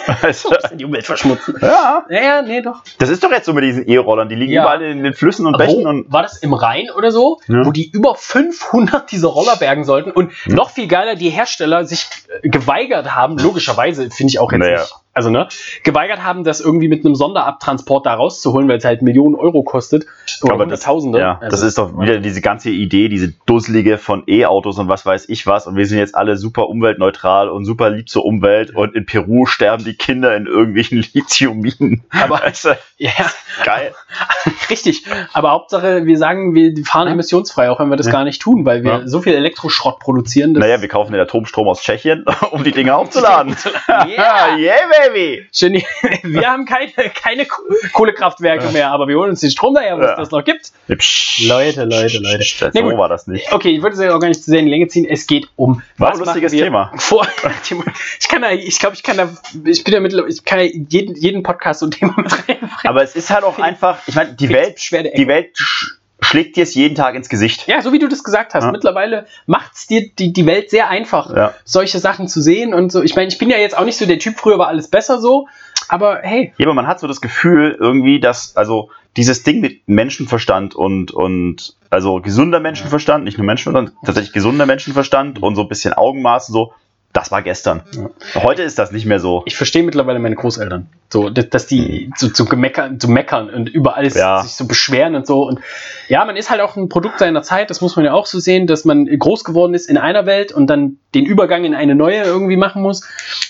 Du? die Umwelt verschmutzen. ja. Ja, ja, nee, doch. Das ist doch jetzt so mit diesen E-Rollern. Die liegen Ja. überall in den Flüssen und Bächen und. war das im Rhein oder so, Ja. wo die über 500 dieser Roller bergen sollten und Ja. noch viel geiler, die Hersteller sich äh, geweigert haben, logischerweise finde ich auch jetzt Naja. nicht, also ne, geweigert haben, das irgendwie mit einem Sonderabtransport da rauszuholen, weil es halt Millionen Euro kostet oder Aber das- Hunderttausende. Ja, Also, das ist doch wieder diese ganze Idee, diese dusselige von E-Autos und was weiß ich was. Und wir sind jetzt alle super umweltneutral und super lieb zur Umwelt. Und in Peru sterben die Kinder in irgendwelchen [LAUGHS] Lithiumminen. Aber- weißt [LAUGHS] du, ja, geil. [LAUGHS] richtig. Aber Hauptsache, wir sagen, wir fahren emissionsfrei, auch wenn wir das Ja. gar nicht tun, weil wir Ja. so viel Elektroschrott produzieren. Naja, wir kaufen den Atomstrom aus Tschechien, um die Dinger aufzuladen. Yeah. yeah, baby! Schön, [LAUGHS] wir haben keine, keine Ko- Kohlekraftwerke mehr, aber wir holen uns den Strom daher, wo es Ja. das noch gibt. Leute, Leute, Leute. So gut. war das nicht. Okay, ich würde es ja auch gar nicht zu sehr in die Länge ziehen. Es geht um. War was ein lustiges Thema. [LAUGHS] Vor, ich kann da, ich glaube, ich kann da, ich bin ja mittlerweile, ich kann ja jeden, jeden Podcast so ein Thema mit reinbringen. Aber es ist halt auch einfach, ich meine, die Welt, schwer die Welt schlägt dir es jeden Tag ins Gesicht. Ja, so wie du das gesagt hast. Ja. Mittlerweile macht es dir die, die Welt sehr einfach, Ja. solche Sachen zu sehen und so. Ich meine, ich bin ja jetzt auch nicht so der Typ, früher war alles besser so, aber hey, Ja, aber man hat so das Gefühl irgendwie, dass, also dieses Ding mit Menschenverstand und, und also gesunder Menschenverstand, nicht nur Menschenverstand, tatsächlich gesunder Menschenverstand und so ein bisschen Augenmaß und so, das war gestern. Heute ist das nicht mehr so. ich verstehe mittlerweile meine Großeltern. So, dass, die so, so gemeckern, zu meckern und über alles Ja. sich so beschweren und so. Und ja, man ist halt auch ein Produkt seiner Zeit, das muss man ja auch so sehen, dass man groß geworden ist in einer Welt und dann den Übergang in eine neue irgendwie machen muss.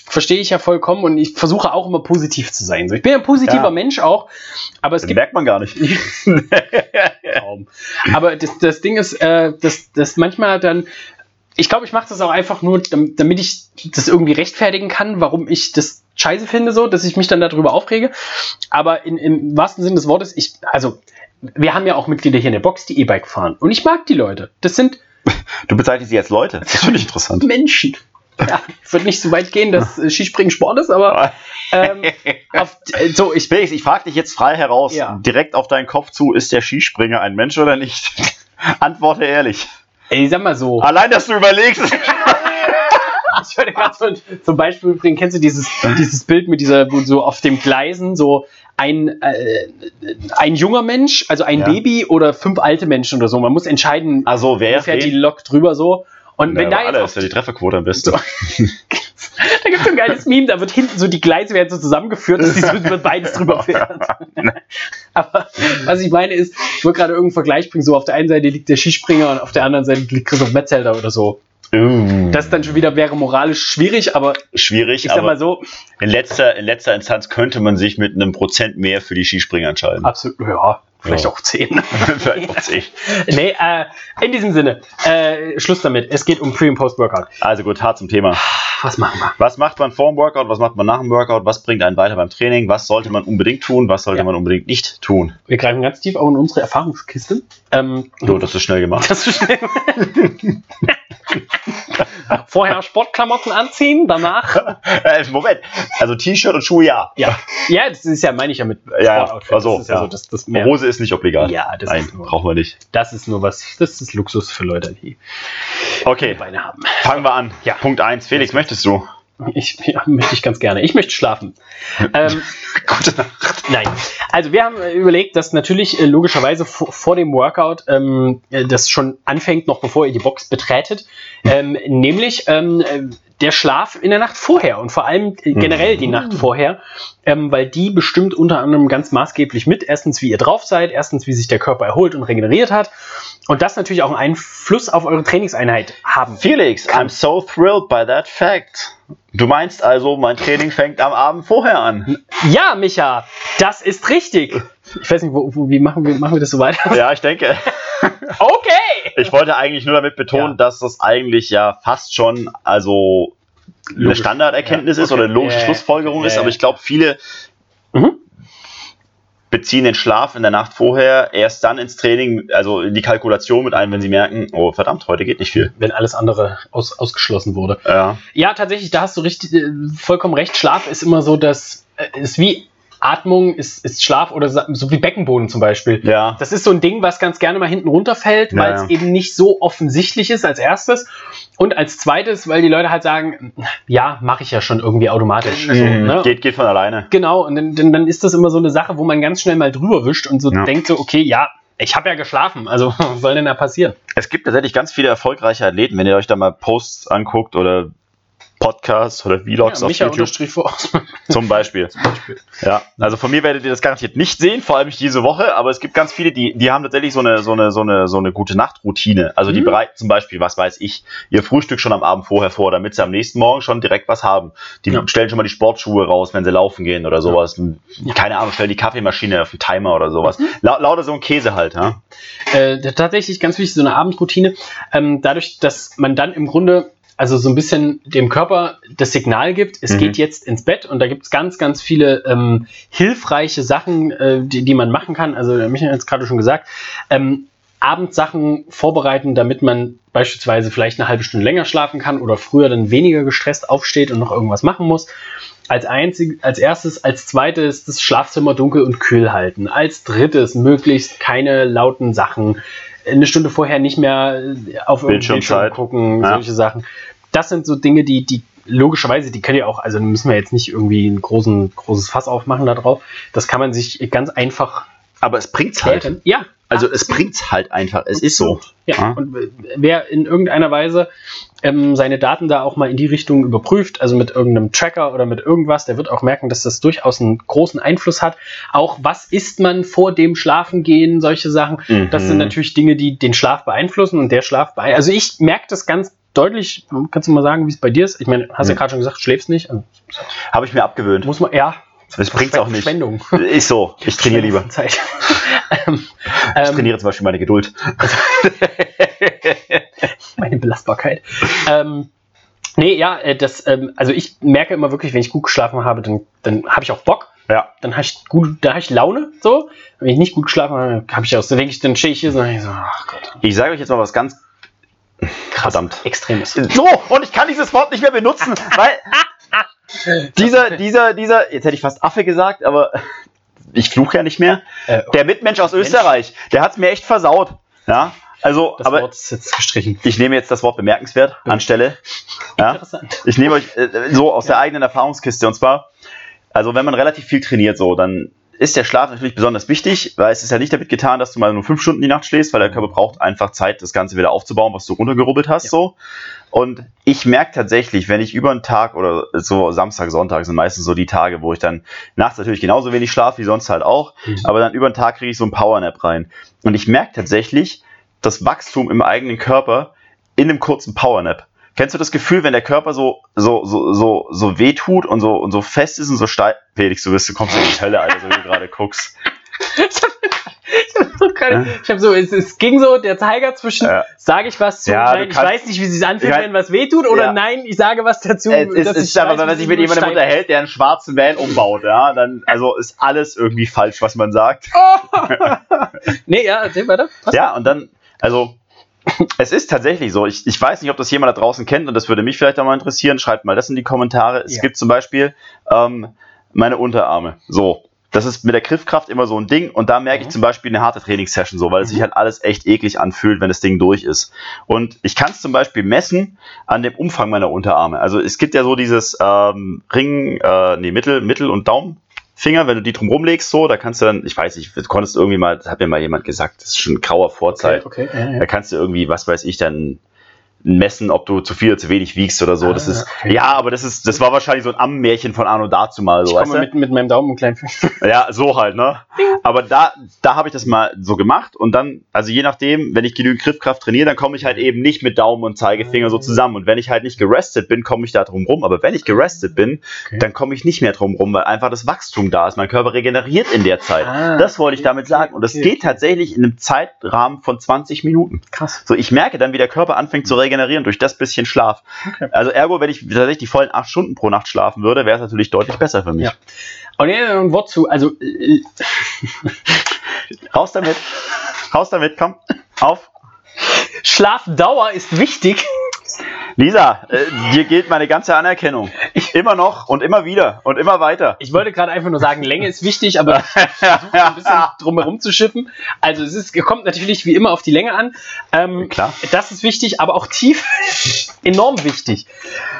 Verstehe ich ja vollkommen und ich versuche auch immer positiv zu sein. So, ich bin ja ein positiver Ja. Mensch auch, aber es Das gibt merkt man gar nicht. [LAUGHS] Aber das, das Ding ist, äh, dass, dass manchmal dann, ich glaube, ich mache das auch einfach nur, dam- damit ich das irgendwie rechtfertigen kann, warum ich das scheiße finde, so, dass ich mich dann darüber aufrege. Aber in, im wahrsten Sinne des Wortes, ich, also, wir haben ja auch Mitglieder hier in der Box, die E-Bike fahren. Und ich mag die Leute. Das sind [LAUGHS] Du bezeichnest sie als Leute. Das finde ich interessant. Menschen. Ja, [LAUGHS] ich würde nicht so weit gehen, dass äh, Skispringen Sport ist, aber ähm, auf, äh, so, ich Felix, ich frage dich jetzt frei heraus, Ja. direkt auf deinen Kopf zu, ist der Skispringer ein Mensch oder nicht? [LAUGHS] Antworte ehrlich. Ey, sag mal so. Allein, dass du überlegst. [LAUGHS] Ich würde gerade so, zum Beispiel bringen, kennst du dieses, dieses Bild mit dieser, wo so auf dem Gleisen so ein, äh, ein junger Mensch, also ein Ja. Baby oder fünf alte Menschen oder so. Man muss entscheiden, Also, wer fährt die? Lok drüber so. Und wenn Na, da jetzt alle, ist ja die Trefferquote am besten. [LAUGHS] Da gibt es so ein geiles Meme, da wird hinten so die Gleise werden so zusammengeführt, dass die so über beides drüber [LAUGHS] fährt. [LAUGHS] Aber was ich meine ist, ich wollte gerade irgendeinen Vergleich bringen, so auf der einen Seite liegt der Skispringer und auf der anderen Seite liegt Christoph Metzelder oder so. Uh, Das dann schon wieder wäre moralisch schwierig, aber schwierig, ich sag mal so, in, letzter, in letzter Instanz könnte man sich mit einem Prozent mehr für die Skispringer entscheiden. absolut, ja, vielleicht Ja. auch 10. [LAUGHS] [LAUGHS] Vielleicht auch zehn. nee, äh, in diesem Sinne, äh, Schluss damit. Es geht um Pre- und Post-Workout. Also gut, hart zum Thema. Was machen wir? Was macht man vor dem Workout? Was macht man nach dem Workout? Was bringt einen weiter beim Training? Was sollte man unbedingt tun? Was sollte Ja. man unbedingt nicht tun? Wir greifen ganz tief auch in unsere Erfahrungskiste. Ähm, So, das ist schnell gemacht. Das ist schnell. [LAUGHS] [LAUGHS] Vorher Sportklamotten anziehen, danach. [LAUGHS] Äh, Moment. Also T-Shirt und Schuhe ja. Ja, ja, das ist ja, meine ich ja mit Ja, ja. Sportoutfit. Also, das ist ja, ja. so, das, das, mehr, Hose ist nicht obligat. Ja, das Nein, ist nur- brauchen wir nicht. das ist nur was, das ist Luxus für Leute, die Okay, Beine haben. fangen wir an. Ja. Punkt 1. Felix, möchtest du? Ich ja, möchte ich ganz gerne. Ich möchte schlafen. ähm, [LAUGHS] Gute Nacht. Nein. Also wir haben überlegt, dass natürlich äh, logischerweise vor, vor dem Workout ähm, äh, das schon anfängt, noch bevor ihr die Box betretet, ähm, nämlich ähm, äh, der Schlaf in der Nacht vorher und vor allem äh, generell die Nacht vorher, ähm, weil die bestimmt unter anderem ganz maßgeblich mit, erstens wie ihr drauf seid, erstens wie sich der Körper erholt und regeneriert hat und das natürlich auch einen Einfluss auf eure Trainingseinheit haben. Felix, I'm so thrilled by that fact. Du meinst also, mein Training fängt am Abend vorher an? Ja, Micha, das ist richtig. Ich weiß nicht, wo, wo, wie machen wir, machen wir das so weiter? Ja, ich denke. [LAUGHS] Okay. Ich wollte eigentlich nur damit betonen, Ja. dass das eigentlich ja fast schon, also eine. Standarderkenntnis Ja, ist oder okay. eine logische ja. Schlussfolgerung ist, Ja, aber ich glaube, viele Mhm. Beziehen den Schlaf in der Nacht vorher erst dann ins Training, also in die Kalkulation mit ein, wenn sie merken, oh verdammt, heute geht nicht viel. Wenn alles andere aus, ausgeschlossen wurde. Ja. Ja, tatsächlich, da hast du richtig, äh, vollkommen recht. Schlaf ist immer so, dass äh, ist wie Atmung, ist, ist Schlaf oder so wie Beckenboden zum Beispiel. Ja. Das ist so ein Ding, was ganz gerne mal hinten runterfällt, Ja, weil ja. es eben nicht so offensichtlich ist als erstes. Und als zweites, weil die Leute halt sagen, ja, mache ich ja schon irgendwie automatisch. Mhm. ne? Geht, geht von alleine. Genau, und dann, dann, dann ist das immer so eine Sache, wo man ganz schnell mal drüber wischt und so Ja. denkt so, okay, ja, ich habe ja geschlafen, also [LAUGHS] was soll denn da passieren? Es gibt tatsächlich ganz viele erfolgreiche Athleten, wenn ihr euch da mal Posts anguckt oder Podcasts oder Vlogs auf Micha YouTube unterstrich vor. [LAUGHS] zum Beispiel. Beispiel. Ja, also von mir werdet ihr das garantiert nicht sehen, vor allem nicht diese Woche, aber es gibt ganz viele, die, die haben tatsächlich so eine, so eine, so eine, so eine gute Nachtroutine. Also die Mhm. bereiten zum Beispiel, was weiß ich, ihr Frühstück schon am Abend vorher vor, damit sie am nächsten Morgen schon direkt was haben. Die Ja. stellen schon mal die Sportschuhe raus, wenn sie laufen gehen oder sowas. Keine Ahnung, stellen die Kaffeemaschine auf den Timer oder sowas. Mhm. La lauter so ein Käse halt, ja. Äh, tatsächlich ganz wichtig, so eine Abendroutine. Ähm, dadurch, dass man dann im Grunde also so ein bisschen dem Körper das Signal gibt, es Mhm. geht jetzt ins Bett und da gibt es ganz, ganz viele ähm, hilfreiche Sachen, äh, die, die man machen kann. Also der Michael hat es gerade schon gesagt, ähm, Abendsachen vorbereiten, damit man beispielsweise vielleicht eine halbe Stunde länger schlafen kann oder früher dann weniger gestresst aufsteht und noch irgendwas machen muss. Als, einzig, als erstes, als zweites das Schlafzimmer dunkel und kühl halten. Als drittes möglichst keine lauten Sachen. Eine Stunde vorher nicht mehr auf irgendeinen Bildschirm Bildschirmzeit. gucken, Ja. solche Sachen. Das sind so Dinge, die, die logischerweise, die könnt ihr auch, also müssen wir jetzt nicht irgendwie ein großen, großes Fass aufmachen da drauf. Das kann man sich ganz einfach Aber es bringt's halt. Ja, Also es bringt's halt einfach. Es ist so. ja, Ja. und wer in irgendeiner Weise ähm, seine Daten da auch mal in die Richtung überprüft, also mit irgendeinem Tracker oder mit irgendwas, der wird auch merken, dass das durchaus einen großen Einfluss hat. Auch was isst man vor dem Schlafengehen, solche Sachen. Das Mhm. sind natürlich Dinge, die den Schlaf beeinflussen und der Schlaf beeinflusst. Also ich merke das ganz deutlich. Kannst du mal sagen, wie es bei dir ist? Ich meine, hast du ja gerade schon gesagt, schläfst nicht. Habe ich mir abgewöhnt. muss man, ja. Das bringt's auch nicht. Verschwendung. Ist so. Ich trainiere lieber. Zeit. [LAUGHS] ähm, Ich trainiere zum Beispiel meine Geduld. [LAUGHS] meine Belastbarkeit. Ähm, Nee, ja, äh, das, ähm, also ich merke immer wirklich, wenn ich gut geschlafen habe, dann, dann habe ich auch Bock. Ja. Dann habe ich gut, da habe ich Laune, so. Wenn ich nicht gut geschlafen habe, habe ich auch, so denke ich, dann stehe ich hier ich so, ach Gott, Ich sage euch jetzt mal was ganz krass, Verdammt. Extremes. So, und ich kann dieses Wort nicht mehr benutzen, [LAUGHS] weil [LAUGHS] dieser, dieser, dieser, jetzt hätte ich fast Affe gesagt, aber ich fluche ja nicht mehr. Äh, Der Mitmensch aus Österreich, der hat es mir echt versaut. Ja, also, das aber Wort ist jetzt gestrichen. ich nehme jetzt das Wort bemerkenswert anstelle. Ja, Interessant. ich nehme euch äh, so aus der eigenen Erfahrungskiste und zwar, also wenn man relativ viel trainiert, so, dann ist der Schlaf natürlich besonders wichtig, weil es ist ja nicht damit getan, dass du mal nur fünf Stunden die Nacht schläfst, weil der Körper braucht einfach Zeit, das Ganze wieder aufzubauen, was du runtergerubbelt hast, Ja. so. Und ich merke tatsächlich, wenn ich über einen Tag oder so Samstag, Sonntag sind meistens so die Tage, wo ich dann nachts natürlich genauso wenig schlafe wie sonst halt auch, Mhm. aber dann über den Tag kriege ich so einen Powernap rein. Und ich merke tatsächlich das Wachstum im eigenen Körper in einem kurzen Powernap. Kennst du das Gefühl, wenn der Körper so, so, so, so, so weh tut und so, und so fest ist und so steif? Felix, du bist, du kommst in die Hölle, Alter, so wie du gerade guckst. [LAUGHS] Ich habe so, keine- ich hab so es, es ging so der Zeiger zwischen, Ja. sage ich was zu, Ja, ich weiß nicht, wie es sich anfühlt, wenn was wehtut, oder Ja. nein, ich sage was dazu. Es es ist aber, wenn man es sich mit jemandem unterhält, der einen schwarzen Van umbaut, ja, dann, also ist alles irgendwie falsch, was man sagt. [LAUGHS] Nee, ja, erzähl weiter. Was? Ja, und dann, also, es ist tatsächlich so. Ich, ich weiß nicht, ob das jemand da draußen kennt und das würde mich vielleicht auch mal interessieren. Schreibt mal das in die Kommentare. Es Ja. gibt zum Beispiel ähm, meine Unterarme. So. Das ist mit der Griffkraft immer so ein Ding und da merke ich Mhm. zum Beispiel eine harte Trainingssession so, weil es sich halt alles echt eklig anfühlt, wenn das Ding durch ist. Und ich kann es zum Beispiel messen an dem Umfang meiner Unterarme. Also es gibt ja so dieses ähm, Ring, äh, nee, Mittel, Mittel- und Daumenfinger, wenn du die drum rumlegst, so, da kannst du dann, ich weiß nicht, du konntest irgendwie mal, das hat mir mal jemand gesagt, das ist schon grauer Vorzeit. okay, okay. Ja, Da ja. kannst du irgendwie, was weiß ich, dann messen, ob du zu viel oder zu wenig wiegst oder so. das Ah, ist, okay. ja, aber das ist, das war wahrscheinlich so ein Ammenmärchen von Arno dazu mal, so, Ich komme mit, mit meinem Daumen und kleinen Finger. [LAUGHS] Ja, so halt, ne? Aber da, da habe ich das mal so gemacht und dann, also je nachdem, wenn ich genügend Griffkraft trainiere, dann komme ich halt eben nicht mit Daumen und Zeigefinger so zusammen. Und wenn ich halt nicht gerestet bin, komme ich da drum rum. Aber wenn ich gerestet bin, Okay. dann komme ich nicht mehr drum rum, weil einfach das Wachstum da ist. Mein Körper regeneriert in der Zeit. Ah, das wollte ich damit sagen. Und das okay. geht tatsächlich in einem Zeitrahmen von 20 Minuten. Krass. So, ich merke dann, wie der Körper anfängt zu regenerieren durch das bisschen Schlaf. Okay. Also ergo, wenn ich tatsächlich die vollen 8 Stunden pro Nacht schlafen würde, wäre es natürlich deutlich besser für mich. Ja. Und ja, ein Wort zu, also äh, Raus damit. Raus damit, komm. Auf. Schlafdauer ist wichtig. Lisa, äh, dir gilt meine ganze Anerkennung. Immer noch und immer wieder und immer weiter. Ich wollte gerade einfach nur sagen, Länge ist wichtig, aber ein bisschen [LAUGHS] drumherum zu schippen. Also es ist, kommt natürlich wie immer auf die Länge an. Ähm, Klar. Das ist wichtig, aber auch tief [LAUGHS] enorm wichtig.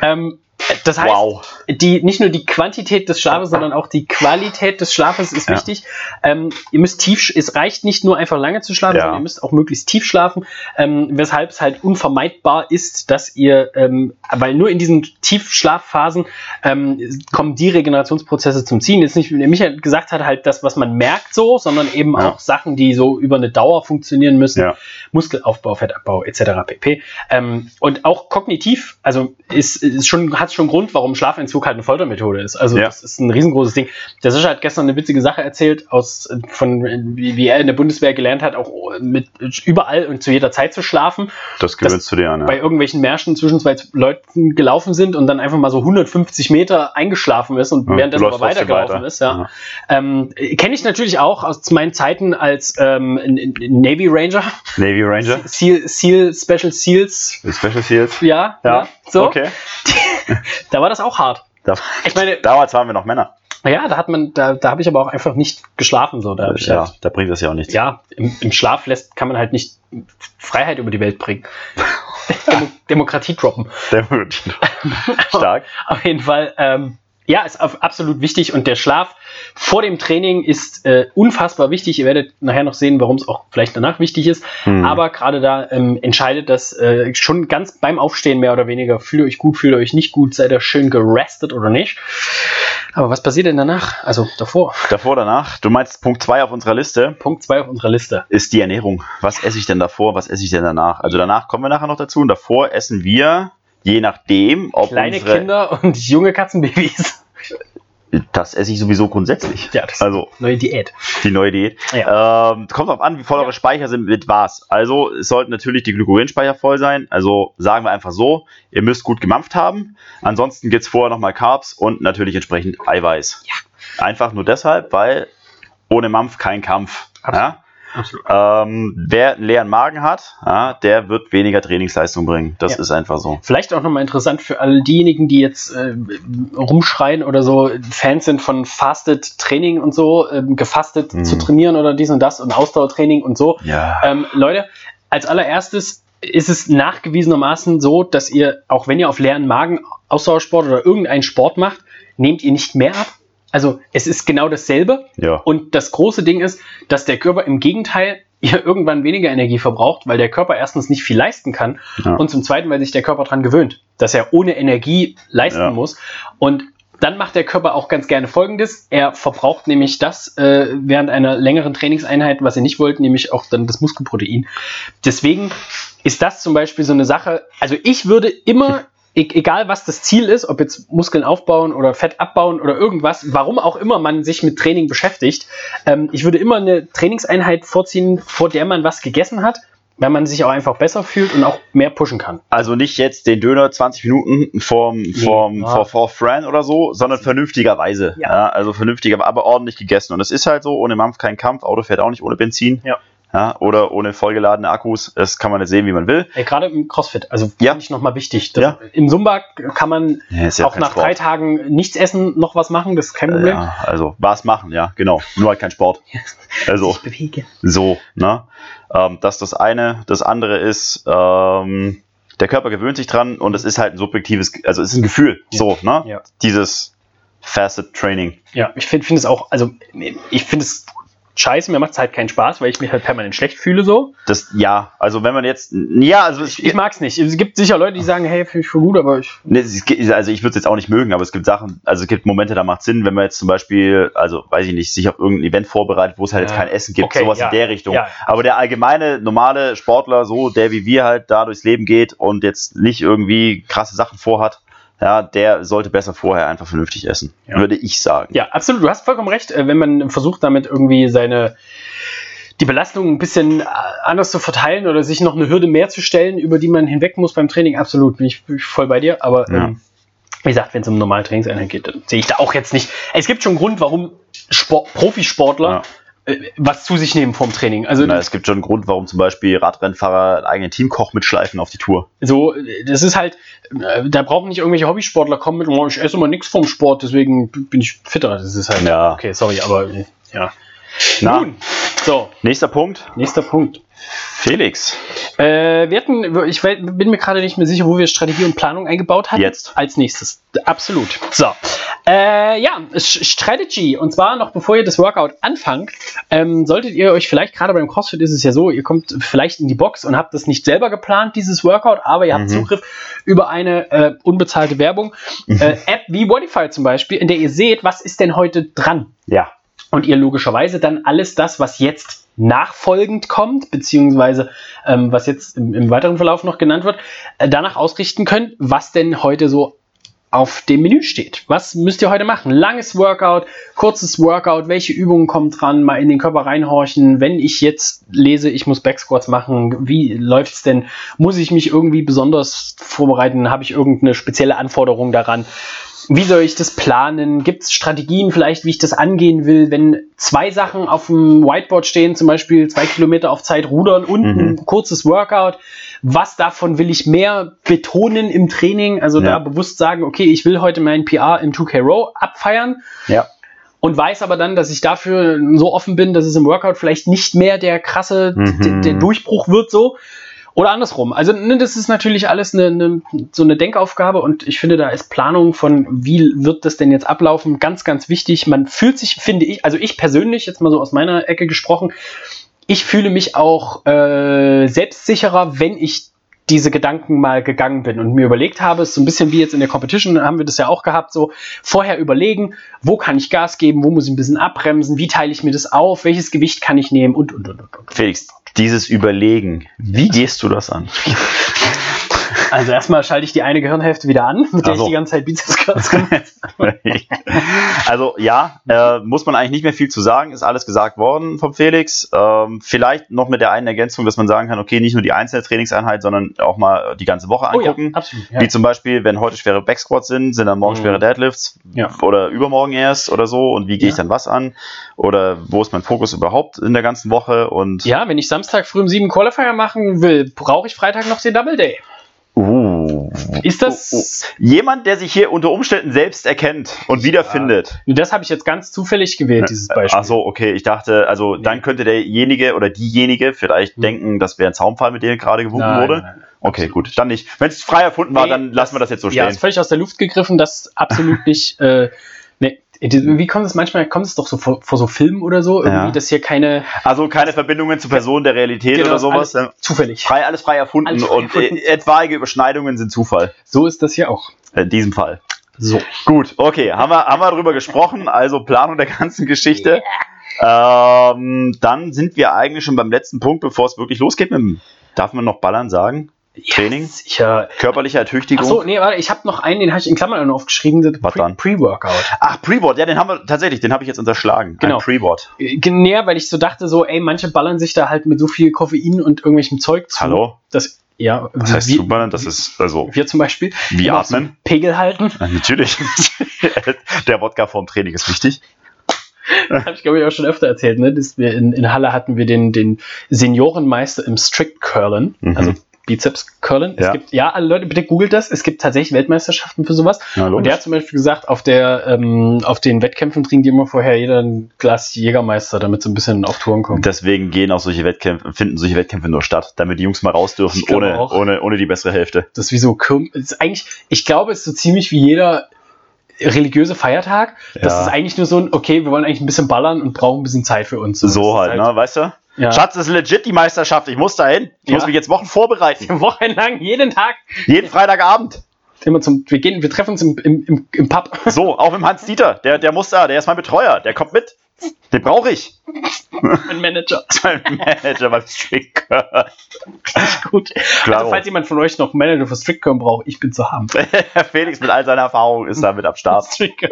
Ähm, das heißt, Wow. die, nicht nur die Quantität des Schlafes, sondern auch die Qualität des Schlafes ist Ja. wichtig. Ähm, ihr müsst tief, es reicht nicht nur einfach lange zu schlafen, Ja. sondern ihr müsst auch möglichst tief schlafen, ähm, weshalb es halt unvermeidbar ist, dass ihr, ähm, weil nur in diesen Tiefschlafphasen ähm, kommen die Regenerationsprozesse zum Ziehen. Jetzt nicht, wie der Michael gesagt hat, halt das, was man merkt so, sondern eben Ja. auch Sachen, die so über eine Dauer funktionieren müssen. Muskelaufbau, Fettabbau etc. pp. Ähm, und auch kognitiv, also ist, ist schon, hat schon Grund, warum Schlafentzug halt eine Foltermethode ist. Also Ja. das ist ein riesengroßes Ding. Der Sascha hat gestern eine witzige Sache erzählt, aus, von, wie, wie er in der Bundeswehr gelernt hat, auch mit überall und zu jeder Zeit zu schlafen. Das gewöhnst du dir an. Bei Ja. irgendwelchen Märschen zwischen zwei Leuten gelaufen sind und dann einfach mal so 150 Meter eingeschlafen ist und Ja, währenddessen aber weitergelaufen weiter. ist. Ja. Ähm, Kenne ich natürlich auch aus meinen Zeiten als ähm, Navy Ranger. Navy Ranger. [LAUGHS] Seal, Seal, Special Seals, Special Seals. ja, ja, Ja. so. Okay. [LAUGHS] Da war das auch hart. Da, Ich meine, damals waren wir noch Männer. ja, da hat man, da, da habe ich aber auch einfach nicht geschlafen. So, da ja, halt, da bringt das ja auch nichts. ja, im, im Schlaf lässt, kann man halt nicht Freiheit über die Welt bringen. [LAUGHS] Demo Demokratie droppen. [LAUGHS] Stark. Auf jeden Fall, ähm, ja, ist absolut wichtig und der Schlaf vor dem Training ist äh, unfassbar wichtig. Ihr werdet nachher noch sehen, warum es auch vielleicht danach wichtig ist. Hm. Aber gerade da ähm, entscheidet das äh, schon ganz beim Aufstehen mehr oder weniger. Fühlt ihr euch gut, fühlt ihr euch nicht gut, seid ihr schön gerestet oder nicht. Aber was passiert denn danach? Also davor. Davor, danach. Du meinst Punkt 2 auf unserer Liste Punkt 2 auf unserer Liste. ist die Ernährung. Was esse ich denn davor? Was esse ich denn danach? Also danach kommen wir nachher noch dazu. Und davor essen wir, je nachdem, ob Kleine unsere Kinder und junge Katzenbabys. Das esse ich sowieso grundsätzlich. Ja, das Also neue Diät. die neue Diät. Ähm, kommt drauf an, wie voll eure Speicher sind mit was. Also es sollten natürlich die Glykogenspeicher voll sein. Also sagen wir einfach so, ihr müsst gut gemampft haben. Ansonsten gibt es vorher nochmal Carbs und natürlich entsprechend Eiweiß. Ja. Einfach nur deshalb, weil ohne Mampf kein Kampf. Ja? Ähm, wer einen leeren Magen hat, ja, der wird weniger Trainingsleistung bringen. Das Ja. ist einfach so. Vielleicht auch nochmal interessant für all diejenigen, die jetzt äh, rumschreien oder so Fans sind von Fasted Training und so, ähm, gefastet Mhm. zu trainieren oder dies und das und Ausdauertraining und so. Ja. Ähm, Leute, als allererstes ist es nachgewiesenermaßen so, dass ihr, auch wenn ihr auf leeren Magen Ausdauersport oder irgendeinen Sport macht, nehmt ihr nicht mehr ab. Also es ist genau dasselbe. ja. Und das große Ding ist, dass der Körper im Gegenteil [LAUGHS] ihr irgendwann weniger Energie verbraucht, weil der Körper erstens nicht viel leisten kann Ja. und zum Zweiten, weil sich der Körper daran gewöhnt, dass er ohne Energie leisten Ja. muss. Und dann macht der Körper auch ganz gerne Folgendes. Er verbraucht nämlich das äh, während einer längeren Trainingseinheit, was ihr nicht wollt, nämlich auch dann das Muskelprotein. Deswegen ist das zum Beispiel so eine Sache. Also ich würde immer, [LAUGHS] egal was das Ziel ist, ob jetzt Muskeln aufbauen oder Fett abbauen oder irgendwas, warum auch immer man sich mit Training beschäftigt, ähm, ich würde immer eine Trainingseinheit vorziehen, vor der man was gegessen hat, weil man sich auch einfach besser fühlt und auch mehr pushen kann. Also nicht jetzt den Döner 20 Minuten vorm, vorm, Ja. vor, vor Fran oder so, sondern vernünftigerweise. Ja. Ja. also vernünftiger, aber ordentlich gegessen. Und es ist halt so, ohne Mampf kein Kampf, Auto fährt auch nicht ohne Benzin. Ja. Ja, oder ohne vollgeladene Akkus. Das kann man jetzt sehen, wie man will. Ey, Gerade im CrossFit, also Ja. finde ich nochmal wichtig. Ja. Im Zumba kann man Ja, ja auch nach Sport. drei Tagen nichts essen, noch was machen, das ist kein Problem. Ja, also was machen, ja, genau. Nur halt kein Sport. Also so, ne? Ähm, das ist das eine. Das andere ist, ähm, der Körper gewöhnt sich dran und es ist halt ein subjektives, also es ist ein Gefühl. Ja. So, ne? Ja. Dieses Facet Training. Ja, ich finde find es auch, also ich finde es scheiße, mir macht es halt keinen Spaß, weil ich mich halt permanent schlecht fühle so. Das, ja, also wenn man jetzt, ja, also es, Ich, ich mag es nicht. Es gibt sicher Leute, die sagen, hey, finde ich voll gut, aber ich. ne, es gibt- also ich würde es jetzt auch nicht mögen, aber es gibt Sachen, also es gibt Momente, da macht Sinn, wenn man jetzt zum Beispiel, also weiß ich nicht, sich auf irgendein Event vorbereitet, wo es halt jetzt Ja. kein Essen gibt, Okay, sowas ja. in der Richtung. Ja. Aber der allgemeine, normale Sportler, so, der wie wir halt da durchs Leben geht und jetzt nicht irgendwie krasse Sachen vorhat, ja, der sollte besser vorher einfach vernünftig essen, Ja. würde ich sagen. Ja, absolut, du hast vollkommen recht. Äh, Wenn man versucht, damit irgendwie seine die Belastung ein bisschen äh, anders zu verteilen oder sich noch eine Hürde mehr zu stellen, über die man hinweg muss beim Training, absolut, bin ich, bin ich voll bei dir. Aber Ja. ähm, wie gesagt, wenn es um normale Trainingseinheit geht, dann sehe ich da auch jetzt nicht. Es gibt schon einen Grund, warum Sport, Profisportler äh, was zu sich nehmen vom Training. Also Na, es gibt schon einen Grund, warum zum Beispiel Radrennfahrer einen eigenen Teamkoch mitschleifen auf die Tour. so, äh, das ist halt, äh, da brauchen nicht irgendwelche Hobbysportler kommen mit, oh, ich esse immer nichts vom Sport, deswegen bin ich fitter. Das ist halt, Ja. okay, sorry, aber äh, ja. Na, Nun, so, nächster Punkt. nächster Punkt. Felix. Äh, wir hatten, ich bin mir gerade nicht mehr sicher, wo wir Strategie und Planung eingebaut hatten. Jetzt. Als nächstes. Absolut. So. Äh, ja, Strategy. Und zwar noch bevor ihr das Workout anfangt, ähm, solltet ihr euch vielleicht, gerade beim CrossFit ist es ja so, ihr kommt vielleicht in die Box und habt das nicht selber geplant, dieses Workout, aber ihr habt Mhm. Zugriff über eine äh, unbezahlte Werbung. Äh, App wie Modify zum Beispiel, in der ihr seht, was ist denn heute dran Ja. und ihr logischerweise dann alles das, was jetzt nachfolgend kommt, beziehungsweise ähm, was jetzt im, im weiteren Verlauf noch genannt wird, äh, danach ausrichten könnt, was denn heute so auf dem Menü steht. Was müsst ihr heute machen? Langes Workout, kurzes Workout, welche Übungen kommen dran, mal in den Körper reinhorchen. Wenn ich jetzt lese, ich muss Backsquats machen, wie läuft's denn? Muss ich mich irgendwie besonders vorbereiten? Habe ich irgendeine spezielle Anforderung daran? Wie soll ich das planen? Gibt es Strategien vielleicht, wie ich das angehen will, wenn zwei Sachen auf dem Whiteboard stehen, zum Beispiel zwei Kilometer auf Zeit rudern und Mhm. ein kurzes Workout? Was davon will ich mehr betonen im Training? Also da Ja. bewusst sagen, okay, ich will heute meinen PR im 2K Row abfeiern Ja. und weiß aber dann, dass ich dafür so offen bin, dass es im Workout vielleicht nicht mehr der krasse, Mhm. der Durchbruch wird so. Oder andersrum. Also ne, das ist natürlich alles eine, eine, so eine Denkaufgabe und ich finde, da ist Planung von, wie wird das denn jetzt ablaufen, ganz, ganz wichtig. Man fühlt sich, finde ich, also ich persönlich, jetzt mal so aus meiner Ecke gesprochen, ich fühle mich auch äh, selbstsicherer, wenn ich diese Gedanken mal gegangen bin und mir überlegt habe, ist so ein bisschen wie jetzt in der Competition, haben wir das ja auch gehabt, so vorher überlegen, wo kann ich Gas geben, wo muss ich ein bisschen abbremsen, wie teile ich mir das auf, welches Gewicht kann ich nehmen und, und, und, und. und. Felix, dieses Überlegen, wie gehst du das an? [LAUGHS] Also erstmal schalte ich die eine Gehirnhälfte wieder an, mit der Ach so. ich die ganze Zeit Bizeps Curls [LAUGHS] also ja, äh, muss man eigentlich nicht mehr viel zu sagen, ist alles gesagt worden vom Felix. Ähm, vielleicht noch mit der einen Ergänzung, dass man sagen kann, okay, nicht nur die einzelne Trainingseinheit, sondern auch mal die ganze Woche Oh ja, angucken. absolut. Ja. Wie zum Beispiel, wenn heute schwere Backsquats sind, sind dann morgen Mhm. schwere Deadlifts Ja. oder übermorgen erst oder so und wie gehe ich dann was an oder wo ist mein Fokus überhaupt in der ganzen Woche und ja, wenn ich Samstag früh um sieben Qualifier machen will, brauche ich Freitag noch den Double Day. Uh, Ist das. Oh, oh. jemand, der sich hier unter Umständen selbst erkennt und wiederfindet. Das habe ich jetzt ganz zufällig gewählt, dieses Beispiel. Ach so, okay, ich dachte, also Nee. dann könnte derjenige oder diejenige vielleicht Hm. denken, das wäre ein Zaunfall, mit dem gerade gewunken Nein, wurde. nein, nein. Okay, gut, dann nicht. Wenn es frei erfunden war, Nee, dann lassen wir das jetzt so Ja, stehen. ist völlig aus der Luft gegriffen, das absolut [LAUGHS] nicht. Äh, wie kommt es manchmal? Kommt es doch so vor, vor so Filmen oder so? Irgendwie, Ja. dass hier keine. Also keine Verbindungen zu Personen der Realität Genau, oder sowas. alles. Zufällig. Frei, alles frei erfunden Alles frei und erfunden. äh, etwaige Überschneidungen sind Zufall. So ist das hier auch. In diesem Fall. So. Gut, okay, haben wir, haben wir drüber gesprochen, also Planung der ganzen Geschichte. Ähm, dann sind wir eigentlich schon beim letzten Punkt, bevor es wirklich losgeht. Mit dem, darf man noch ballern sagen? Training? Ja. Körperliche Ertüchtigung? Achso, nee, warte, ich habe noch einen, den habe ich in Klammern aufgeschrieben. Was dann? Pre-Workout. Ach, Pre-Board, ja, den haben wir tatsächlich, den habe ich jetzt unterschlagen. Genau. Pre-Board. Äh, Näher, weil ich so dachte, so, ey, manche ballern sich da halt mit so viel Koffein und irgendwelchem Zeug zu. Hallo? Das, ja, Was heißt wir, Zuballern? Das ist, also, wir zum Beispiel. wie atmen? Pegel halten. Ja, natürlich. [LAUGHS] Der Wodka vorm Training ist wichtig. [LAUGHS] habe ich glaube ich auch schon öfter erzählt, ne? Dass wir in, in Halle hatten wir den, den Seniorenmeister im Strict Curlen, Mhm. also Bizeps Curlen. Es Ja. gibt, ja, alle Leute, bitte googelt das. Es gibt tatsächlich Weltmeisterschaften für sowas. Ja, Und der hat zum Beispiel gesagt, auf der, ähm, auf den Wettkämpfen trinkt immer vorher jeder ein Glas Jägermeister, damit so ein bisschen auf Touren kommt. Deswegen gehen auch solche Wettkämpfe, finden solche Wettkämpfe nur statt, damit die Jungs mal raus dürfen, ohne, auch. ohne, ohne die bessere Hälfte. Das ist wie so ist eigentlich, ich glaube, es ist so ziemlich wie jeder religiöse Feiertag. Das Ja. ist eigentlich nur so ein, okay, wir wollen eigentlich ein bisschen ballern und brauchen ein bisschen Zeit für uns. Das So ist halt, ne, weißt du? Ja. Schatz, das ist legit die Meisterschaft. Ich muss dahin. Ich Ja. muss mich jetzt Wochen vorbereiten. [LAUGHS] Wochenlang, jeden Tag. Jeden Freitagabend. Immer zum, wir, gehen, wir treffen uns im, im, im, Pub. [LAUGHS] So, auch mit dem Hans Dieter. Der, der muss da, der ist mein Betreuer. Der kommt mit. Den brauche ich. [LAUGHS] Mein Manager. Mein Manager beim Stricker. Gut. Klaro. Also, falls jemand von euch noch einen Manager für Strickcom braucht, ich bin zu haben. Felix mit all seiner Erfahrung ist da mit am Start. Stricker.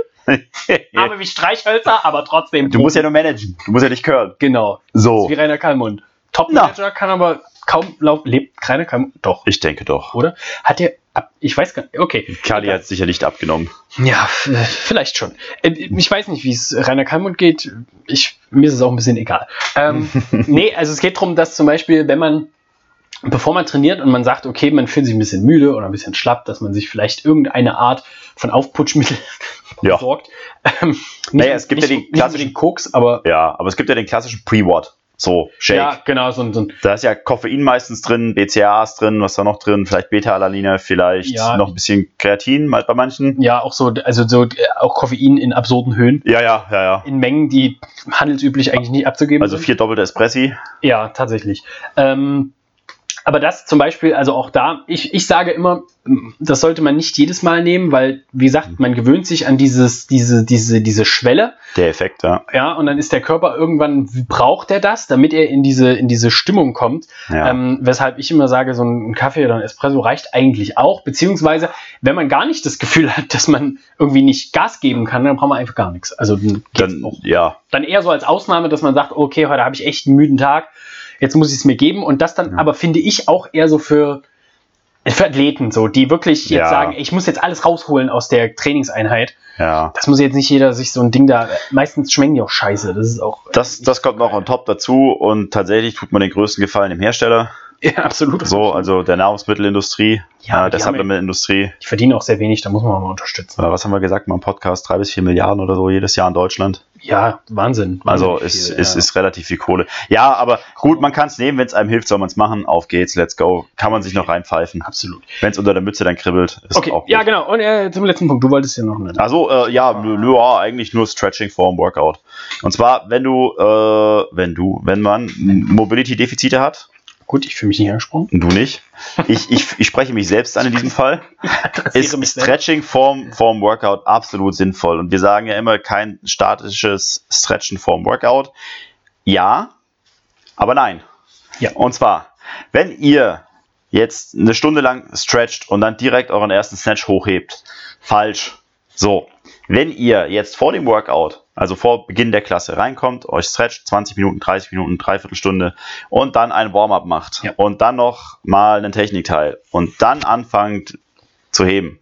Aber wie Streichhölzer, aber trotzdem. Du musst ja nur managen. Du musst ja nicht curlen. Genau. So. Wie Rainer Kallmund. Top-Manager kann aber kaum laufen. Lebt Rainer Kallmund? Doch. Ich denke doch. Oder? Hat der. ab- Ich weiß gar nicht. Okay. Kali hat sicher nicht abgenommen. Ja, f- vielleicht schon. Äh, Ich weiß nicht, wie es Rainer Kallmund geht. Ich, mir ist es auch ein bisschen egal. Ähm, [LAUGHS] nee, also es geht darum, dass zum Beispiel, wenn man, bevor man trainiert und man sagt, okay, man fühlt sich ein bisschen müde oder ein bisschen schlapp, dass man sich vielleicht irgendeine Art von Aufputschmittel [LAUGHS] Ja. besorgt. Ähm, nicht, Naja, es gibt nicht, ja nicht klassischen- Koks, aber Ja, aber es gibt ja den klassischen Pre-Wort. So, Shake. ja, genau, so, ein- so Da ist ja Koffein meistens drin, BCAAs drin, was da noch drin, vielleicht Beta-Alaline, vielleicht Ja. noch ein bisschen Kreatin bei manchen. ja, auch so, also so, äh, auch Koffein in absurden Höhen. Ja, ja, ja, ja. In Mengen, die handelsüblich eigentlich nicht abzugeben Also sind. vier doppelte Espressi. Ja, tatsächlich. Ähm, aber das zum Beispiel, also auch da, ich, ich sage immer, das sollte man nicht jedes Mal nehmen, weil, wie gesagt, man gewöhnt sich an dieses, diese, diese, diese Schwelle, Der Effekt, ja. ja, und dann ist der Körper irgendwann, braucht er das, damit er in diese, in diese Stimmung kommt. ja. Ähm, weshalb ich immer sage, so ein Kaffee oder ein Espresso reicht eigentlich auch, beziehungsweise, wenn man gar nicht das Gefühl hat, dass man irgendwie nicht Gas geben kann, dann braucht man einfach gar nichts. Also dann Dann, ja, dann eher so als Ausnahme, dass man sagt, okay, heute habe ich echt einen müden Tag, jetzt muss ich es mir geben. Und das dann Ja. aber finde ich auch eher so für, für Athleten, so, die wirklich jetzt Ja. sagen, ich muss jetzt alles rausholen aus der Trainingseinheit. ja. Das muss jetzt nicht jeder sich so ein Ding da, meistens schmecken die auch scheiße. Das ist auch, Das, das kommt noch on top dazu und tatsächlich tut man den größten Gefallen dem Hersteller. [LAUGHS] ja, absolut. So, also der Nahrungsmittelindustrie, Ja, äh, der die Supplementindustrie. Ich verdiene auch sehr wenig, da muss man mal unterstützen. Äh, Was haben wir gesagt, mal im Podcast? Drei bis vier Milliarden oder so jedes Jahr in Deutschland. Ja, Wahnsinn. Also Wahnsinnig ist, viel, ist, ja. ist relativ viel Kohle. Ja, aber gut, man kann es nehmen, wenn es einem hilft, soll man es machen. Auf geht's, let's go. Kann man sich noch reinpfeifen. Absolut. Wenn es unter der Mütze dann kribbelt, ist Okay, auch gut. ja, genau. Und äh, zum letzten Punkt, du wolltest ja noch eine. Also, äh, ja, ja, eigentlich nur Stretching vorm Workout. Und zwar, wenn du, äh, wenn du, wenn man Mobility-Defizite hat, Gut, ich fühle mich nicht angesprochen. du nicht, ich, ich, ich spreche mich selbst an in diesem Fall, ist Stretching vorm, vorm Workout absolut sinnvoll. Und wir sagen ja immer kein statisches Stretchen vorm Workout. Ja, aber nein. Ja. Und zwar, wenn ihr jetzt eine Stunde lang stretcht und dann direkt euren ersten Snatch hochhebt. Falsch. So, wenn ihr jetzt vor dem Workout, also vor Beginn der Klasse reinkommt, euch stretcht 20 Minuten, 30 Minuten, dreiviertel Stunde und dann ein Warm-up macht Ja. und dann noch mal einen Technikteil und dann anfangt zu heben,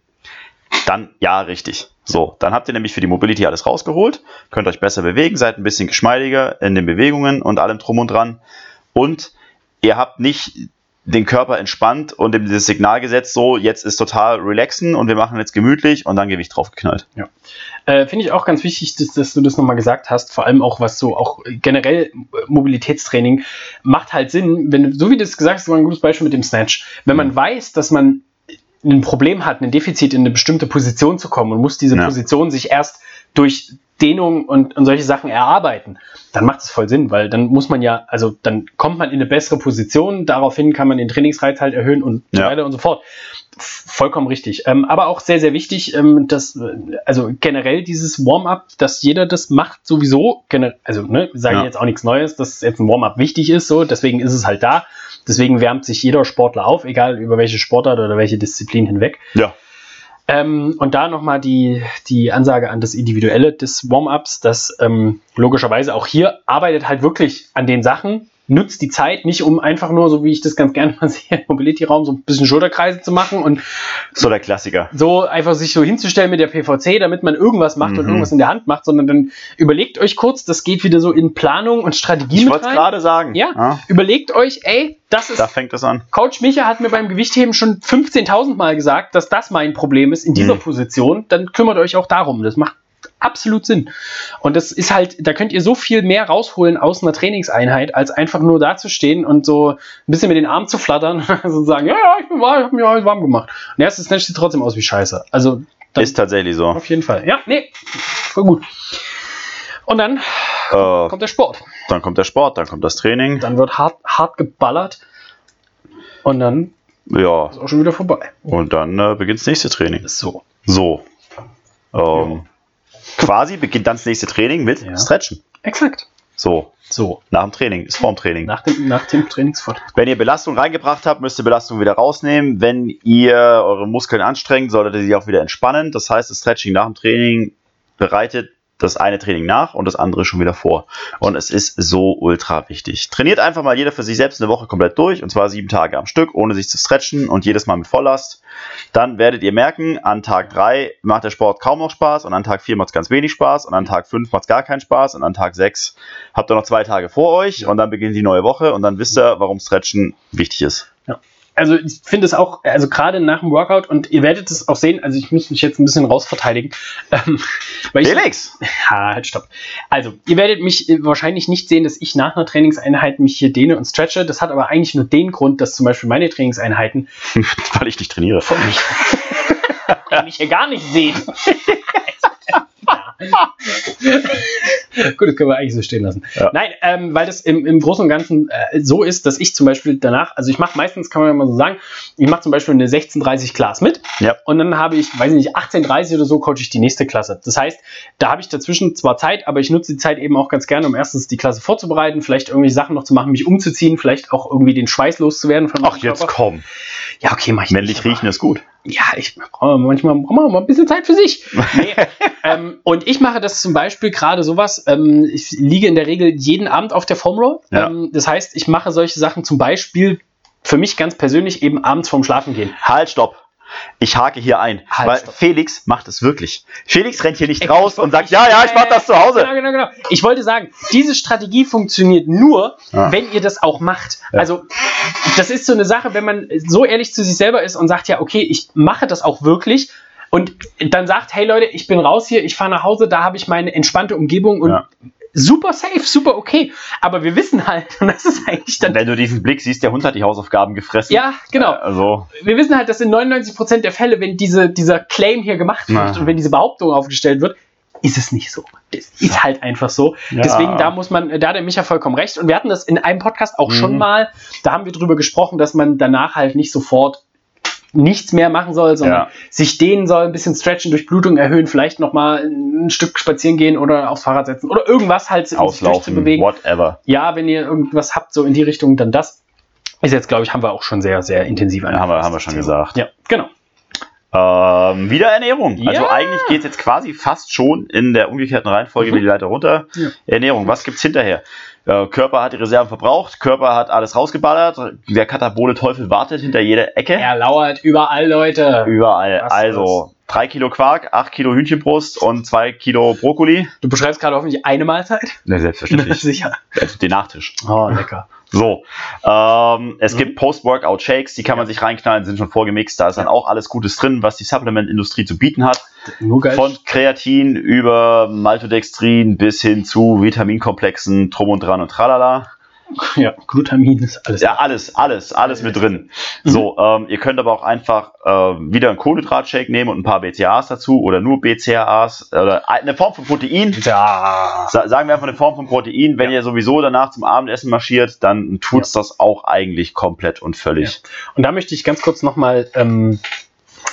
dann ja, richtig. So, dann habt ihr nämlich für die Mobility alles rausgeholt, könnt euch besser bewegen, seid ein bisschen geschmeidiger in den Bewegungen und allem drum und dran. Und ihr habt nicht den Körper entspannt und ihm dieses Signal gesetzt, so, jetzt ist total relaxen und wir machen jetzt gemütlich und dann Gewicht draufgeknallt. Äh, Finde ich auch ganz wichtig, dass, dass du das nochmal gesagt hast. Vor allem auch, was so auch generell Mobilitätstraining macht halt Sinn. Wenn du, so wie du es gesagt hast, war ein gutes Beispiel mit dem Snatch. Wenn man weiß, dass man ein Problem hat, ein Defizit in eine bestimmte Position zu kommen und muss diese Ja. Position sich erst durch Dehnung und, und solche Sachen erarbeiten, dann macht es voll Sinn, weil dann muss man ja, also dann kommt man in eine bessere Position, daraufhin kann man den Trainingsreiz halt erhöhen und so Ja. weiter und so fort. Vollkommen richtig. Ähm, aber auch sehr, sehr wichtig, ähm, dass, äh, also generell dieses Warm-up, dass jeder das macht sowieso, also ne, sage Ja. ich jetzt auch nichts Neues, dass jetzt ein Warm-up wichtig ist, so, deswegen ist es halt da. Deswegen wärmt sich jeder Sportler auf, egal über welche Sportart oder welche Disziplin hinweg. Ja. Ähm, und da nochmal die, die Ansage an das Individuelle des Warm-ups, dass ähm, logischerweise auch hier arbeitet halt wirklich an den Sachen, nutzt die Zeit nicht, um einfach nur, so wie ich das ganz gerne mal [LAUGHS] sehe, im Mobility-Raum so ein bisschen Schulterkreise zu machen und So der Klassiker. so einfach sich so hinzustellen mit der PVC, damit man irgendwas macht und Mhm. irgendwas in der Hand macht, sondern dann überlegt euch kurz, das geht wieder so in Planung und Strategie Ich mit wollte gerade sagen. Ja. Überlegt euch, ey, das ist Da fängt das an. Coach Micha hat mir beim Gewichtheben schon 15.000 Mal gesagt, dass das mein Problem ist in dieser Mhm. Position. Dann kümmert euch auch darum. Das macht absolut Sinn. Und das ist halt, da könnt ihr so viel mehr rausholen aus einer Trainingseinheit, als einfach nur dazustehen und so ein bisschen mit den Armen zu flattern [LAUGHS] und sagen, ja, ja, ich bin warm, ich habe mich alles warm gemacht. Und der erste Snatch sieht trotzdem aus wie Scheiße. Also dann, Ist tatsächlich so. auf jeden Fall. Ja, nee, voll gut. Und dann Äh, kommt der Sport. dann kommt der Sport, dann kommt das Training. Dann wird hart, hart geballert. Und dann Ja. ist auch schon wieder vorbei. Und dann äh, beginnt das nächste Training. So. So. Ähm, quasi beginnt dann das nächste Training mit Ja. Stretchen. Exakt. So. So. Nach dem Training, ist vorm Training. Nach dem, nach dem Trainingsfortschritt. Wenn ihr Belastung reingebracht habt, müsst ihr Belastung wieder rausnehmen. Wenn ihr eure Muskeln anstrengt, solltet ihr sie auch wieder entspannen. Das heißt, das Stretching nach dem Training bereitet das eine Training nach und das andere schon wieder vor. Und es ist so ultra wichtig. Trainiert einfach mal jeder für sich selbst eine Woche komplett durch und zwar sieben Tage am Stück, ohne sich zu stretchen und jedes Mal mit Volllast. Dann werdet ihr merken, an Tag 3 macht der Sport kaum noch Spaß und an Tag 4 macht es ganz wenig Spaß und an Tag 5 macht es gar keinen Spaß und an Tag 6 habt ihr noch zwei Tage vor euch und dann beginnt die neue Woche und dann wisst ihr, warum Stretchen wichtig ist. Also ich finde es auch, also gerade nach dem Workout, und ihr werdet es auch sehen, also ich muss mich jetzt ein bisschen rausverteidigen. [LAUGHS] Ähm, weil ich, Felix! [LAUGHS] Ja, halt, stopp. Also, ihr werdet mich äh, wahrscheinlich nicht sehen, dass ich nach einer Trainingseinheit mich hier dehne und stretche. Das hat aber eigentlich nur den Grund, dass zum Beispiel meine Trainingseinheiten [LAUGHS] Weil ich nicht trainiere. von mich, ihr mich hier gar nicht seht. [LAUGHS] Gut, das können wir eigentlich so stehen lassen. Ja. Nein, ähm, weil das im, im Großen und Ganzen äh, so ist, dass ich zum Beispiel danach, also ich mache meistens, kann man ja mal so sagen, ich mache zum Beispiel eine 16:30 Class mit Ja. und dann habe ich, weiß ich nicht, 18:30 oder so coache ich die nächste Klasse. Das heißt, da habe ich dazwischen zwar Zeit, aber ich nutze die Zeit eben auch ganz gerne, um erstens die Klasse vorzubereiten, vielleicht irgendwie Sachen noch zu machen, mich umzuziehen, vielleicht auch irgendwie den Schweiß loszuwerden von Ach, jetzt Körper. komm. Ja, okay, mach ich Männlich nicht, riechen ist gut. Ja, ich brauche manchmal braucht man mal ein bisschen Zeit für sich. Nee, [LAUGHS] ähm, und ich mache das zum Beispiel gerade sowas. Ähm, ich liege in der Regel jeden Abend auf der Foam Roll. Ja. Ähm, das heißt, ich mache solche Sachen zum Beispiel für mich ganz persönlich eben abends vorm Schlafen gehen. Halt, stopp. Ich hake hier ein, Halt, weil stopp. Felix macht es wirklich. Felix rennt hier nicht Ey, raus ich- und sagt, ich- ja, ja, ich mach das zu Hause. Genau, genau, genau. Ich wollte sagen, diese Strategie funktioniert nur, Ja. wenn ihr das auch macht. Ja. Also, das ist so eine Sache, wenn man so ehrlich zu sich selber ist und sagt, ja, okay, ich mache das auch wirklich. Und dann sagt, hey Leute, ich bin raus hier, ich fahre nach Hause, da habe ich meine entspannte Umgebung und Ja. Super safe, super okay. Aber wir wissen halt, und das ist eigentlich dann. Wenn du diesen Blick siehst, der Hund hat die Hausaufgaben gefressen. Ja, genau. Also, Wir wissen halt, dass in 99% der Fälle, wenn diese, dieser Claim hier gemacht wird Na. und wenn diese Behauptung aufgestellt wird, ist es nicht so. Das ist halt einfach so. Ja. Deswegen, da muss man, da hat der Micha vollkommen recht. Und wir hatten das in einem Podcast auch schon Mhm. mal. Da haben wir drüber gesprochen, dass man danach halt nicht sofort nichts mehr machen soll, sondern Ja. sich dehnen soll, ein bisschen stretchen, Durchblutung erhöhen, vielleicht nochmal ein Stück spazieren gehen oder aufs Fahrrad setzen oder irgendwas halt sich auslaufen, durchzubewegen. whatever. Ja, wenn ihr irgendwas habt, so in die Richtung, dann das. Ist jetzt, glaube ich, haben wir auch schon sehr, sehr intensiv Ja, haben, wir, haben wir schon gesagt. Ja, genau. Ähm, wieder Ernährung. Ja. Also eigentlich geht es jetzt quasi fast schon in der umgekehrten Reihenfolge Mhm. wie die Leiter runter. Ja. Ernährung, was gibt's hinterher? Äh, Körper hat die Reserven verbraucht, Körper hat alles rausgeballert, der katabole Teufel wartet hinter jeder Ecke. Er lauert überall, Leute. Überall. Was also 3 Kilo Quark, 8 Kilo Hühnchenbrust und 2 Kilo Brokkoli. Du beschreibst gerade hoffentlich eine Mahlzeit? Ne, selbstverständlich. [LAUGHS] Sicher. also den Nachtisch. Oh, lecker. So, ähm, es Mhm. gibt Post-Workout-Shakes, die kann man sich reinknallen, sind schon vorgemixt. Da ist dann auch alles Gutes drin, was die Supplement-Industrie zu bieten hat. Von Kreatin über Maltodextrin bis hin zu Vitaminkomplexen, Drum und Dran und Tralala. Ja, Glutamin ist alles. Ja, alles, alles, alles mit drin. So, ähm, ihr könnt aber auch einfach äh, wieder einen Kohlenhydratshake nehmen und ein paar BCAAs dazu oder nur BCAAs oder eine Form von Protein. Ja. Sa sagen wir einfach eine Form von Protein. Wenn ihr sowieso danach zum Abendessen marschiert, dann tut's das auch eigentlich komplett und völlig. Und da möchte ich ganz kurz nochmal ähm,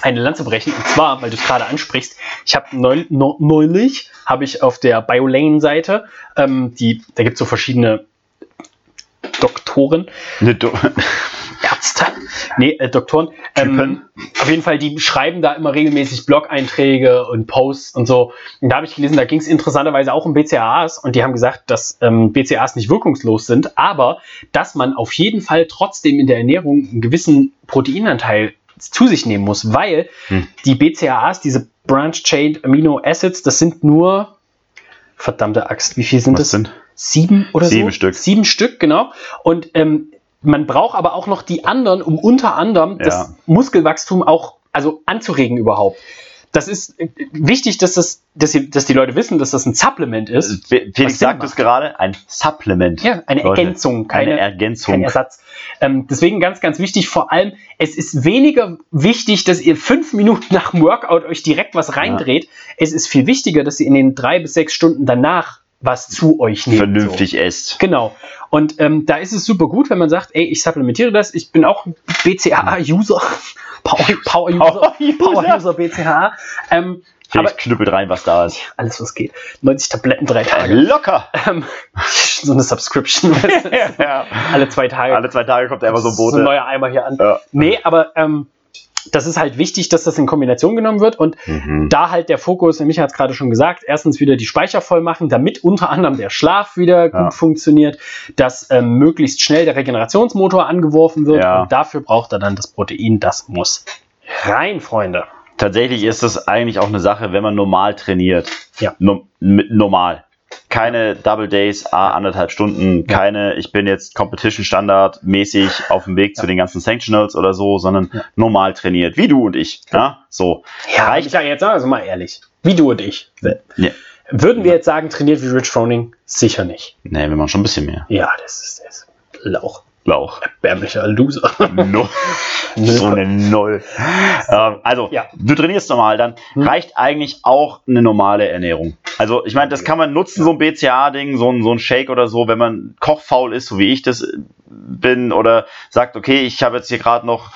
eine Lanze brechen. Und zwar, weil du es gerade ansprichst, ich habe neu, no, neulich, habe ich auf der BioLane-Seite, ähm, die, da gibt es so verschiedene Doktoren, Eine Do- [LAUGHS] Ärzte, nee, äh, Doktoren, ähm, auf jeden Fall, die schreiben da immer regelmäßig Blog-Einträge und Posts und so. Und da habe ich gelesen, da ging es interessanterweise auch um BCAAs und die haben gesagt, dass ähm, BCAAs nicht wirkungslos sind, aber dass man auf jeden Fall trotzdem in der Ernährung einen gewissen Proteinanteil zu sich nehmen muss, weil Hm. die BCAAs, diese Branch-Chain Amino Acids, das sind nur, verdammte Axt, wie viel sind Was das? sind? Sieben oder Sieben so? Stück. Sieben Stück, genau. Und ähm, man braucht aber auch noch die anderen, um unter anderem Ja. das Muskelwachstum auch also anzuregen überhaupt. Das ist äh, wichtig, dass, das, dass, die, dass die Leute wissen, dass das ein Supplement ist. Fe- Felix sagt es gerade, ein Supplement. Ja, eine Leute, Ergänzung, keine, eine Ergänzung. kein Ersatz. Ähm, deswegen ganz, ganz wichtig, vor allem, es ist weniger wichtig, dass ihr fünf Minuten nach dem Workout euch direkt was reindreht. Es ist viel wichtiger, dass ihr in den drei bis sechs Stunden danach was zu euch nehmt. Vernünftig So. esst. Genau. Und ähm, da ist es super gut, wenn man sagt, ey, ich supplementiere das, ich bin auch BCAA-User, Power-User, [LAUGHS] Power Power-User. Power-User BCAA. Ähm, aber Felix knüppelt rein, was da ist. alles, was geht. 90 Tabletten, drei Tage. Locker! Ähm, [LAUGHS] so eine Subscription. [LAUGHS] ja. Alle zwei Tage. Alle zwei Tage kommt einfach so ein So ein Bote. neuer Eimer hier an. Ja. Nee, aber ähm, das ist halt wichtig, dass das in Kombination genommen wird und Mhm. da halt der Fokus, Micha hat es gerade schon gesagt, erstens wieder die Speicher voll machen, damit unter anderem der Schlaf wieder Ja. gut funktioniert, dass ähm, möglichst schnell der Regenerationsmotor angeworfen wird Ja. und dafür braucht er dann das Protein, das muss rein, Freunde. Tatsächlich ist das eigentlich auch eine Sache, wenn man normal trainiert. Ja. No, mit, normal. Keine Double Days, a anderthalb Stunden, keine, ich bin jetzt Competition Standard mäßig auf dem Weg zu den ganzen Sanctionals oder so, sondern normal trainiert, wie du und ich. Ja, so. Ja, Reicht- Micha, jetzt sagen wir mal ehrlich, wie du und ich. Ja. Würden wir jetzt sagen, trainiert wie Rich Froning? Sicher nicht. Nee, wir machen schon ein bisschen mehr. Ja, das ist, das ist Lauch. Lauch. Erbärmlicher Loser. [LAUGHS] No. so eine Null. Ähm, also, Ja. du trainierst normal, dann Hm. reicht eigentlich auch eine normale Ernährung. Also, ich meine, das kann man nutzen, so ein BCA-Ding, so ein, so ein Shake oder so, wenn man kochfaul ist, so wie ich das bin, oder sagt, okay, ich habe jetzt hier gerade noch.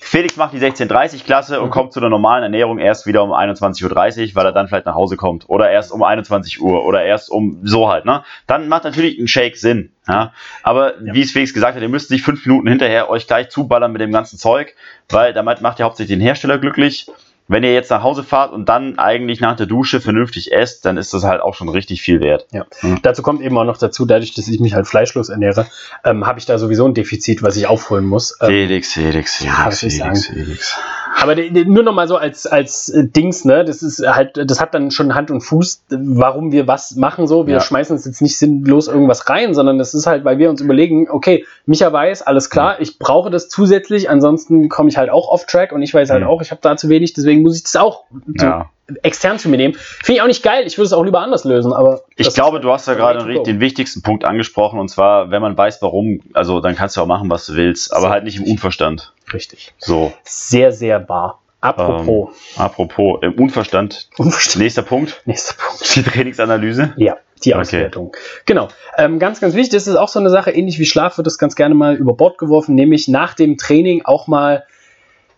Felix macht die 16:30-Klasse und Mhm. kommt zu der normalen Ernährung erst wieder um 21.30 Uhr, weil er dann vielleicht nach Hause kommt. Oder erst um 21 Uhr oder erst um so halt. Ne? Dann macht natürlich ein Shake Sinn. Ja? Aber Ja. wie es Felix gesagt hat, ihr müsst nicht fünf Minuten hinterher euch gleich zuballern mit dem ganzen Zeug, weil damit macht ihr hauptsächlich den Hersteller glücklich. Wenn ihr jetzt nach Hause fahrt und dann eigentlich nach der Dusche vernünftig esst, dann ist das halt auch schon richtig viel wert. Ja. Dazu kommt eben auch noch dazu, dadurch, dass ich mich halt fleischlos ernähre, ähm, habe ich da sowieso ein Defizit, was ich aufholen muss. Ähm, Felix, Felix, Ja, Felix, ich Felix, sagen? Felix. Aber nur noch mal so als, als äh, Dings, ne? Das ist halt, das hat dann schon Hand und Fuß, warum wir was machen so. Wir Ja. schmeißen uns jetzt nicht sinnlos irgendwas rein, sondern das ist halt, weil wir uns überlegen, okay, Micha weiß, alles klar, ich brauche das zusätzlich, ansonsten komme ich halt auch off track und ich weiß halt Mhm. auch, ich habe da zu wenig, deswegen muss ich das auch Ja. extern zu mir nehmen. Finde ich auch nicht geil, ich würde es auch lieber anders lösen, aber. Ich glaube, du hast ja gerade den, den wichtigsten Punkt angesprochen, und zwar, wenn man weiß, warum, also dann kannst du auch machen, was du willst, aber So. halt nicht im Unverstand. Richtig. So, Sehr, sehr wahr. Apropos, apropos, im Unverstand. Unverständlich. Nächster Punkt, Nächster Punkt. die Trainingsanalyse. Ja, die Okay. Auswertung. Genau. Ähm, ganz, ganz wichtig, das ist auch so eine Sache, ähnlich wie Schlaf wird das ganz gerne mal über Bord geworfen, nämlich nach dem Training auch mal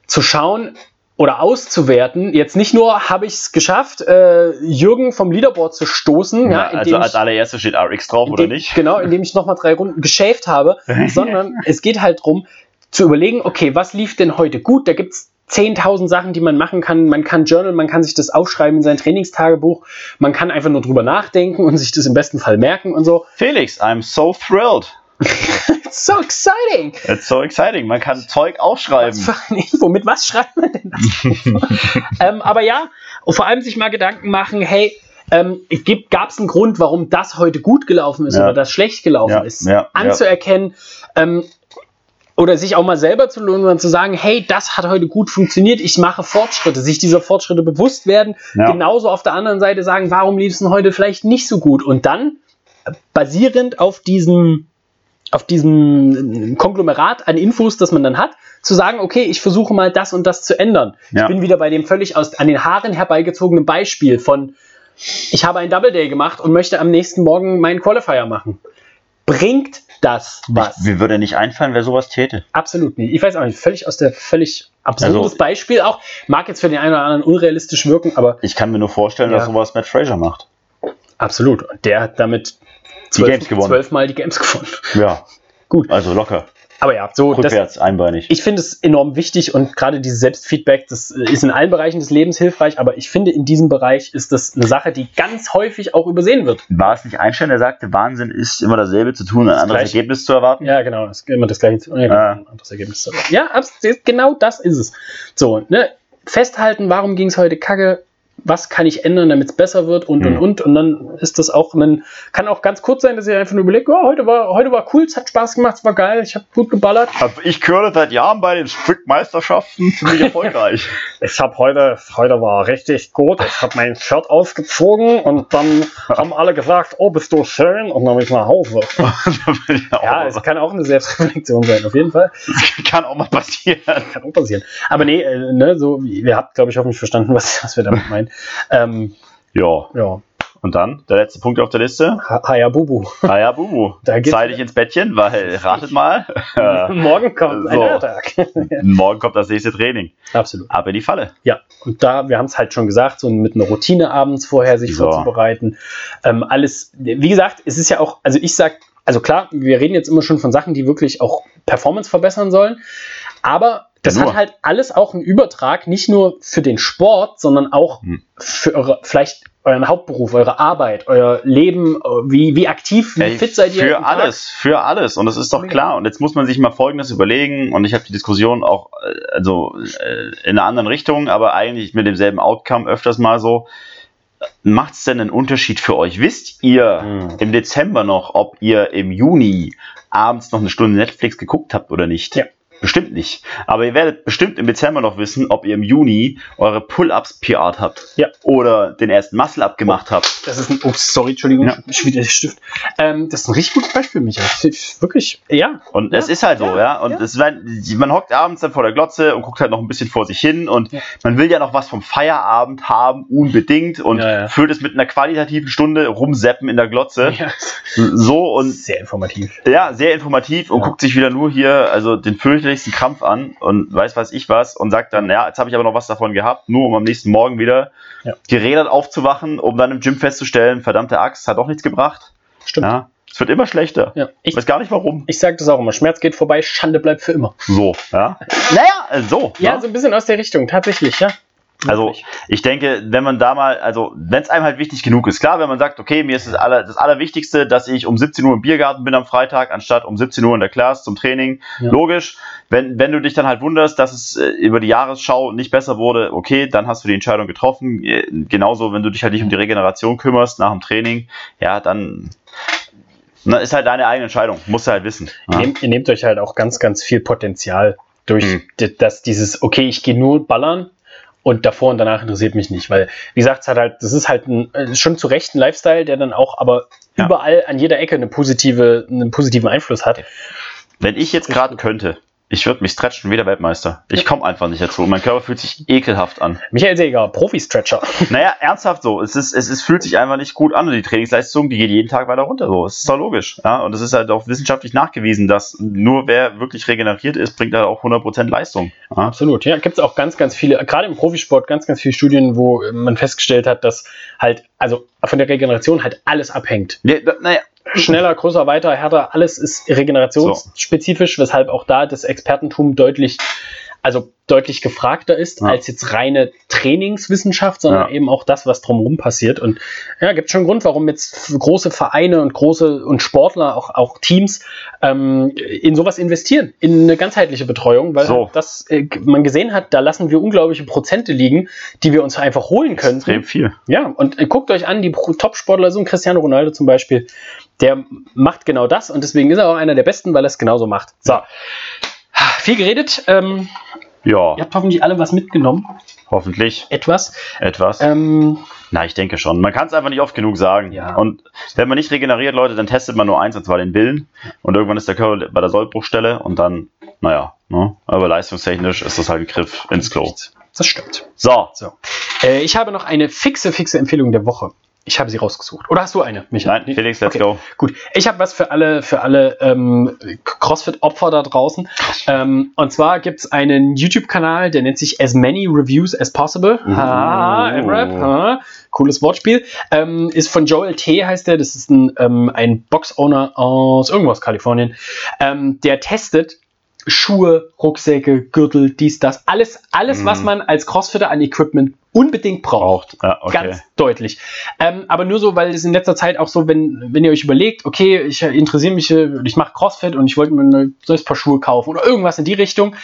zu schauen, oder auszuwerten. Jetzt nicht nur habe ich es geschafft, äh, Jürgen vom Leaderboard zu stoßen. Ja, Ja, also als allererstes steht RX drauf, oder indem, nicht? Genau, indem ich nochmal drei Runden geschäft habe, [LAUGHS] sondern es geht halt darum, zu überlegen, okay, was lief denn heute gut? Da gibt es 10.000 Sachen, die man machen kann. Man kann journalen, man kann sich das aufschreiben in sein Trainingstagebuch, man kann einfach nur drüber nachdenken und sich das im besten Fall merken und so. Felix, I'm so thrilled. It's [LAUGHS] so exciting! It's so exciting. Man kann Zeug aufschreiben. für eine Info, mit was schreibt man denn das? [LAUGHS] ähm, aber ja, vor allem sich mal Gedanken machen, hey, ähm, gab es einen Grund, warum das heute gut gelaufen ist Ja. oder das schlecht gelaufen Ja, ist? ja, Anzuerkennen ähm, oder sich auch mal selber zu lohnen und zu sagen, hey, das hat heute gut funktioniert, ich mache Fortschritte, sich dieser Fortschritte bewusst werden, Ja. genauso auf der anderen Seite sagen, warum lief es denn heute vielleicht nicht so gut und dann basierend auf diesem auf diesem Konglomerat an Infos, das man dann hat, zu sagen, okay, ich versuche mal das und das zu ändern. Ja. Ich bin wieder bei dem völlig aus, an den Haaren herbeigezogenen Beispiel von, ich habe ein Double Day gemacht und möchte am nächsten Morgen meinen Qualifier machen. Bringt das was? Mir würde nicht einfallen, wer sowas täte. Absolut nicht. Ich weiß auch nicht, völlig aus der völlig absurdes Also- Beispiel auch. Mag jetzt für den einen oder anderen unrealistisch wirken, aber Ich kann mir nur vorstellen, Ja. dass sowas Matt Fraser macht. absolut. Und der hat damit Die Games gewonnen. zwölfmal die Games gewonnen. Ja, Gut. also locker. Aber ja, so das, Rückwärts, einbeinig. ich finde es enorm wichtig und gerade dieses Selbstfeedback, das äh, ist in allen Bereichen des Lebens hilfreich, aber ich finde, in diesem Bereich ist das eine Sache, die ganz häufig auch übersehen wird. War es nicht Einstein, der sagte, Wahnsinn ist immer dasselbe zu tun, ein anderes Gleiche. Ergebnis zu erwarten? Ja, genau, es ist immer das gleiche ja, Ah. ein anderes Ergebnis. zu erwarten. Ja, genau das ist es. So, ne? Festhalten, warum ging es heute kacke? Was kann ich ändern, damit es besser wird und und Mhm. und und dann ist das auch ein, kann auch ganz kurz sein, dass ihr einfach nur überlegt, oh, heute war heute war cool, es hat Spaß gemacht, es war geil, ich habe gut geballert. Also ich curle seit Jahren bei den Strickmeisterschaften ziemlich [LAUGHS] erfolgreich. Ich habe heute, heute war richtig gut. Ich habe mein Shirt ausgezogen und dann haben alle gesagt, oh, bist du schön? Und dann bin ich nach Hause. [LAUGHS] Ja, es kann auch eine Selbstreflexion sein, auf jeden Fall. das [LAUGHS] kann auch mal passieren. Kann auch passieren. Aber nee, äh, ne, so, ihr habt, glaube ich, hoffentlich verstanden, was, was wir damit meinen. Ähm, Ja, ja, und dann der letzte Punkt auf der Liste. Ha- Hayabubu. Ah ja, Bubu. [LAUGHS] Da geht's- Zeitig ins Bettchen, weil, [LAUGHS] ratet mal, [LAUGHS] Morgen kommt ein so. neuer Tag. morgen kommt das nächste Training. Absolut. Ab in die Falle. Ja, und da, wir haben es halt schon gesagt, so mit einer Routine abends vorher sich So. vorzubereiten. Ähm, alles, wie gesagt, es ist ja auch, also ich sag, also klar, wir reden jetzt immer schon von Sachen, die wirklich auch Performance verbessern sollen, aber das nur. hat halt alles auch einen Übertrag, nicht nur für den Sport, sondern auch Hm. für eure, vielleicht euren Hauptberuf, eure Arbeit, euer Leben, äh, wie, wie aktiv, wie Ey, fit seid ihr? Für am Tag? alles, für alles. Und das ist doch klar. Und jetzt muss man sich mal Folgendes überlegen. Und ich habe die Diskussion auch, äh, also äh, in einer anderen Richtung, aber eigentlich mit demselben Outcome öfters mal so. Macht es denn einen Unterschied für euch? Wisst ihr Hm. im Dezember noch, ob ihr im Juni abends noch eine Stunde Netflix geguckt habt oder nicht? Ja. Bestimmt nicht. Aber ihr werdet bestimmt im Dezember noch wissen, ob ihr im Juni eure Pull-Ups PR'd habt. Ja. Oder den ersten Muscle-Up gemacht habt. Das ist ein, oh, sorry, Entschuldigung, Ja. ich wieder der Stift. Ähm, das ist ein richtig gutes Beispiel, Michael. Wirklich, ja. Und es Ja, ist halt so, ja, ja. Und ja. Es, man, man hockt abends dann vor der Glotze und guckt halt noch ein bisschen vor sich hin und man will ja noch was vom Feierabend haben, unbedingt und füllt es mit einer qualitativen Stunde rumseppen in der Glotze. ja. So und Sehr informativ. ja, sehr informativ und guckt sich wieder nur hier also den fürchterlichsten Krampf an und weiß was ich was und sagt dann, ja, jetzt habe ich aber noch was davon gehabt, nur um am nächsten Morgen wieder Ja. gerädert aufzuwachen, um dann im Gym festzustellen, verdammte Axt, hat doch nichts gebracht. Stimmt. Ja, es wird immer schlechter. Ja. Ich, weiß gar nicht warum. ich sage das auch immer. Schmerz geht vorbei, Schande bleibt für immer. So, ja. Naja, äh, so. Ja, ne? so ein bisschen aus der Richtung, tatsächlich, ja. Also ich denke, wenn man da mal, also wenn es einem halt wichtig genug ist, klar, wenn man sagt, okay, mir ist das, aller, das Allerwichtigste, dass ich um 17 Uhr im Biergarten bin am Freitag, anstatt um 17 Uhr in der Class zum Training, Ja. logisch. Wenn, wenn du dich dann halt wunderst, dass es äh, über die Jahresschau nicht besser wurde, okay, dann hast du die Entscheidung getroffen. Äh, Genauso, wenn du dich halt nicht um die Regeneration kümmerst nach dem Training, ja, dann na, ist halt deine eigene Entscheidung, musst du halt wissen. Ihr, Ja. nehmt, ihr nehmt euch halt auch ganz, ganz viel Potenzial durch Mhm. dass dieses, okay, ich gehe nur ballern und davor und danach interessiert mich nicht, weil, wie gesagt, es hat halt, das ist halt ein, äh, schon zu Recht ein Lifestyle, der dann auch aber Ja. überall an jeder Ecke eine positive, einen positiven Einfluss hat. Wenn ich jetzt gerade könnte, Ich würde mich stretchen wie der Weltmeister. Ich komme einfach nicht dazu. Mein Körper fühlt sich ekelhaft an. Michael Seger, Profi-Stretcher. [LAUGHS] Naja, ernsthaft so. Es, ist, es ist, fühlt sich einfach nicht gut an und die Trainingsleistung, die geht jeden Tag weiter runter. So. Es ist doch logisch. Ja? Und es ist halt auch wissenschaftlich nachgewiesen, dass nur wer wirklich regeneriert ist, bringt halt auch 100% Leistung. Ja? Absolut. Ja, gibt es auch ganz, ganz viele, gerade im Profisport, ganz, ganz viele Studien, wo man festgestellt hat, dass halt, also von der Regeneration halt alles abhängt. Ja, naja, schneller, größer, weiter, härter, alles ist regenerationsspezifisch, so. weshalb auch da das Expertentum deutlich, also deutlich gefragter ist ja. als jetzt reine Trainingswissenschaft, sondern ja. eben auch das, was drumherum passiert. Und ja, gibt schon Grund, warum jetzt große Vereine und große und Sportler, auch, auch Teams, ähm, in sowas investieren, in eine ganzheitliche Betreuung, weil so. das äh, man gesehen hat, da lassen wir unglaubliche Prozente liegen, die wir uns einfach holen können. Extrem viel. Ja, und äh, guckt euch an, die Top-Sportler, so ein Cristiano Ronaldo zum Beispiel, der macht genau das und deswegen ist er auch einer der Besten, weil er es genauso macht. So. Viel geredet. Ähm, ja. Ihr habt hoffentlich alle was mitgenommen. Hoffentlich. Etwas. Etwas. Ähm, Na, ich denke schon. Man kann es einfach nicht oft genug sagen. Ja. Und wenn man nicht regeneriert, Leute, dann testet man nur eins, und zwar den Willen. Und irgendwann ist der Körper bei der Sollbruchstelle und dann, naja, ne? aber leistungstechnisch ist das halt ein Griff ins Klo. Das stimmt. So. so. Äh, ich habe noch eine fixe, fixe Empfehlung der Woche. Ich habe sie rausgesucht. Oder hast du eine, Michael? Nein, Felix, let's okay. go. Gut. Ich habe was für alle, für alle ähm, CrossFit-Opfer da draußen. Ähm, und zwar gibt es einen YouTube-Kanal, der nennt sich As Many Reviews as Possible. Uh. Ha, M-Rap. Ha. Cooles Wortspiel. Ähm, ist von Joel T. heißt der. Das ist ein, ähm, ein Box-Owner aus irgendwas Kalifornien. Ähm, der testet Schuhe, Rucksäcke, Gürtel, dies, das. Alles, alles, mm. was man als Crossfitter an Equipment unbedingt braucht. Ja, okay. Ganz deutlich. Ähm, aber nur so, weil es in letzter Zeit auch so, wenn, wenn ihr euch überlegt, okay, ich interessiere mich, ich mache CrossFit und ich wollte mir ein neues Paar Schuhe kaufen oder irgendwas in die Richtung,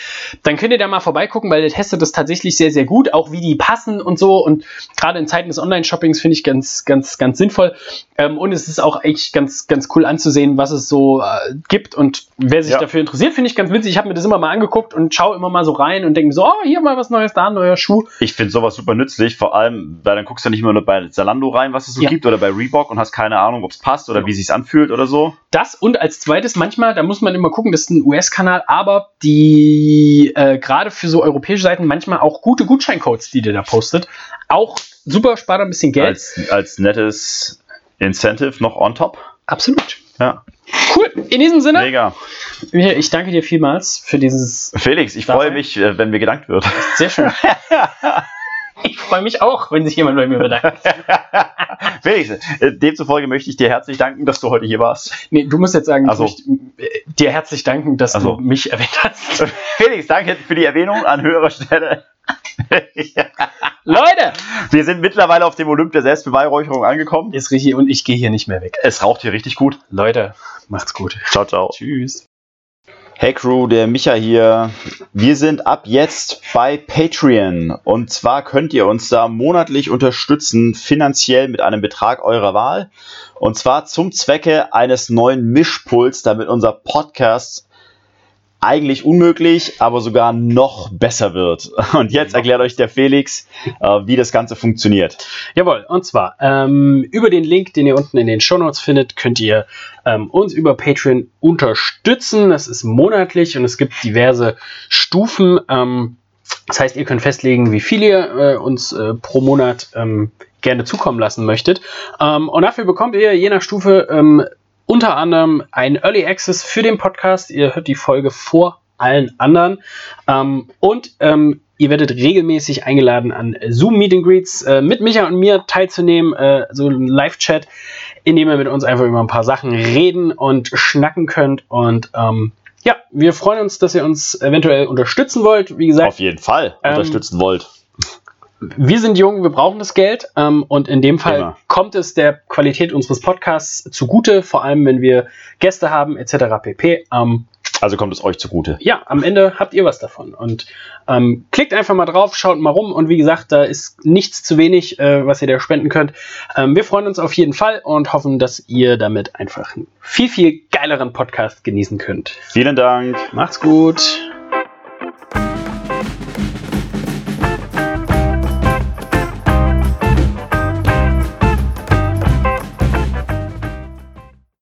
dann könnt ihr da mal vorbeigucken, weil der testet das tatsächlich sehr, sehr gut, auch wie die passen und so. Und gerade in Zeiten des Online-Shoppings finde ich ganz, ganz, ganz sinnvoll. Ähm, und es ist auch echt ganz, ganz cool anzusehen, was es so äh, gibt. Und wer sich ja. dafür interessiert, finde ich ganz witzig. Ich habe mir das immer mal angeguckt und schaue immer mal so rein und denke so, oh, hier mal was Neues, da ein neuer Schuh. Ich finde sowas super nützlich, vor allem, weil dann guckst du nicht immer nur bei Zalando rein, was es so ja. gibt, oder bei Reebok und hast keine Ahnung, ob es passt oder ja. wie es sich anfühlt oder so. Das und als zweites manchmal, da muss man immer gucken, das ist ein US-Kanal, aber die äh, gerade für so europäische Seiten manchmal auch gute Gutscheincodes, die der da postet. Auch super, spart ein bisschen Geld. Als, als nettes Incentive noch on top. Absolut. Ja. Cool. In diesem Sinne. Mega. Ich danke dir vielmals für dieses. Felix, ich freue mich, äh, wenn mir gedankt wird. Sehr schön. [LAUGHS] Ich freue mich auch, wenn sich jemand bei mir bedankt. [LAUGHS] Felix, äh, demzufolge möchte ich dir herzlich danken, dass du heute hier warst. Nee, du musst jetzt sagen, also, ich möchte äh, dir herzlich danken, dass also. du mich erwähnt hast. [LAUGHS] Felix, danke für die Erwähnung an höherer Stelle. [LAUGHS] Leute! Wir sind mittlerweile auf dem Olymp der Selbstbeweihräucherung angekommen. Ist richtig und ich gehe hier nicht mehr weg. Es raucht hier richtig gut. Leute, macht's gut. Ciao, ciao. Tschüss. Hey Crew, der Micha hier. Wir sind ab jetzt bei Patreon und zwar könnt ihr uns da monatlich unterstützen, finanziell mit einem Betrag eurer Wahl und zwar zum Zwecke eines neuen Mischpuls, damit unser Podcast eigentlich unmöglich, aber sogar noch besser wird. [LAUGHS] Und jetzt erklärt euch der Felix, äh, wie das Ganze funktioniert. Jawohl, und zwar ähm, über den Link, den ihr unten in den Show Notes findet, könnt ihr ähm, uns über Patreon unterstützen. Das ist monatlich und es gibt diverse Stufen. Ähm, das heißt, ihr könnt festlegen, wie viel ihr äh, uns äh, pro Monat ähm, gerne zukommen lassen möchtet. Ähm, und dafür bekommt ihr je nach Stufe ähm, unter anderem ein Early Access für den Podcast. Ihr hört die Folge vor allen anderen. Ähm, und ähm, ihr werdet regelmäßig eingeladen, an Zoom Meet and Greets äh, mit Micha und mir teilzunehmen, äh, so ein Live-Chat, in dem ihr mit uns einfach über ein paar Sachen reden und schnacken könnt. Und ähm, ja, wir freuen uns, dass ihr uns eventuell unterstützen wollt. Wie gesagt, auf jeden Fall ähm, unterstützen wollt wir sind jung, wir brauchen das Geld ähm, und in dem Fall Immer. kommt es der Qualität unseres Podcasts zugute, vor allem wenn wir Gäste haben etc. pp. Ähm, also kommt es euch zugute. Ja, am Ende habt ihr was davon. Und ähm, klickt einfach mal drauf, schaut mal rum. Und wie gesagt, da ist nichts zu wenig, äh, was ihr da spenden könnt. Ähm, wir freuen uns auf jeden Fall und hoffen, dass ihr damit einfach einen viel, viel geileren Podcast genießen könnt. Vielen Dank. Macht's gut.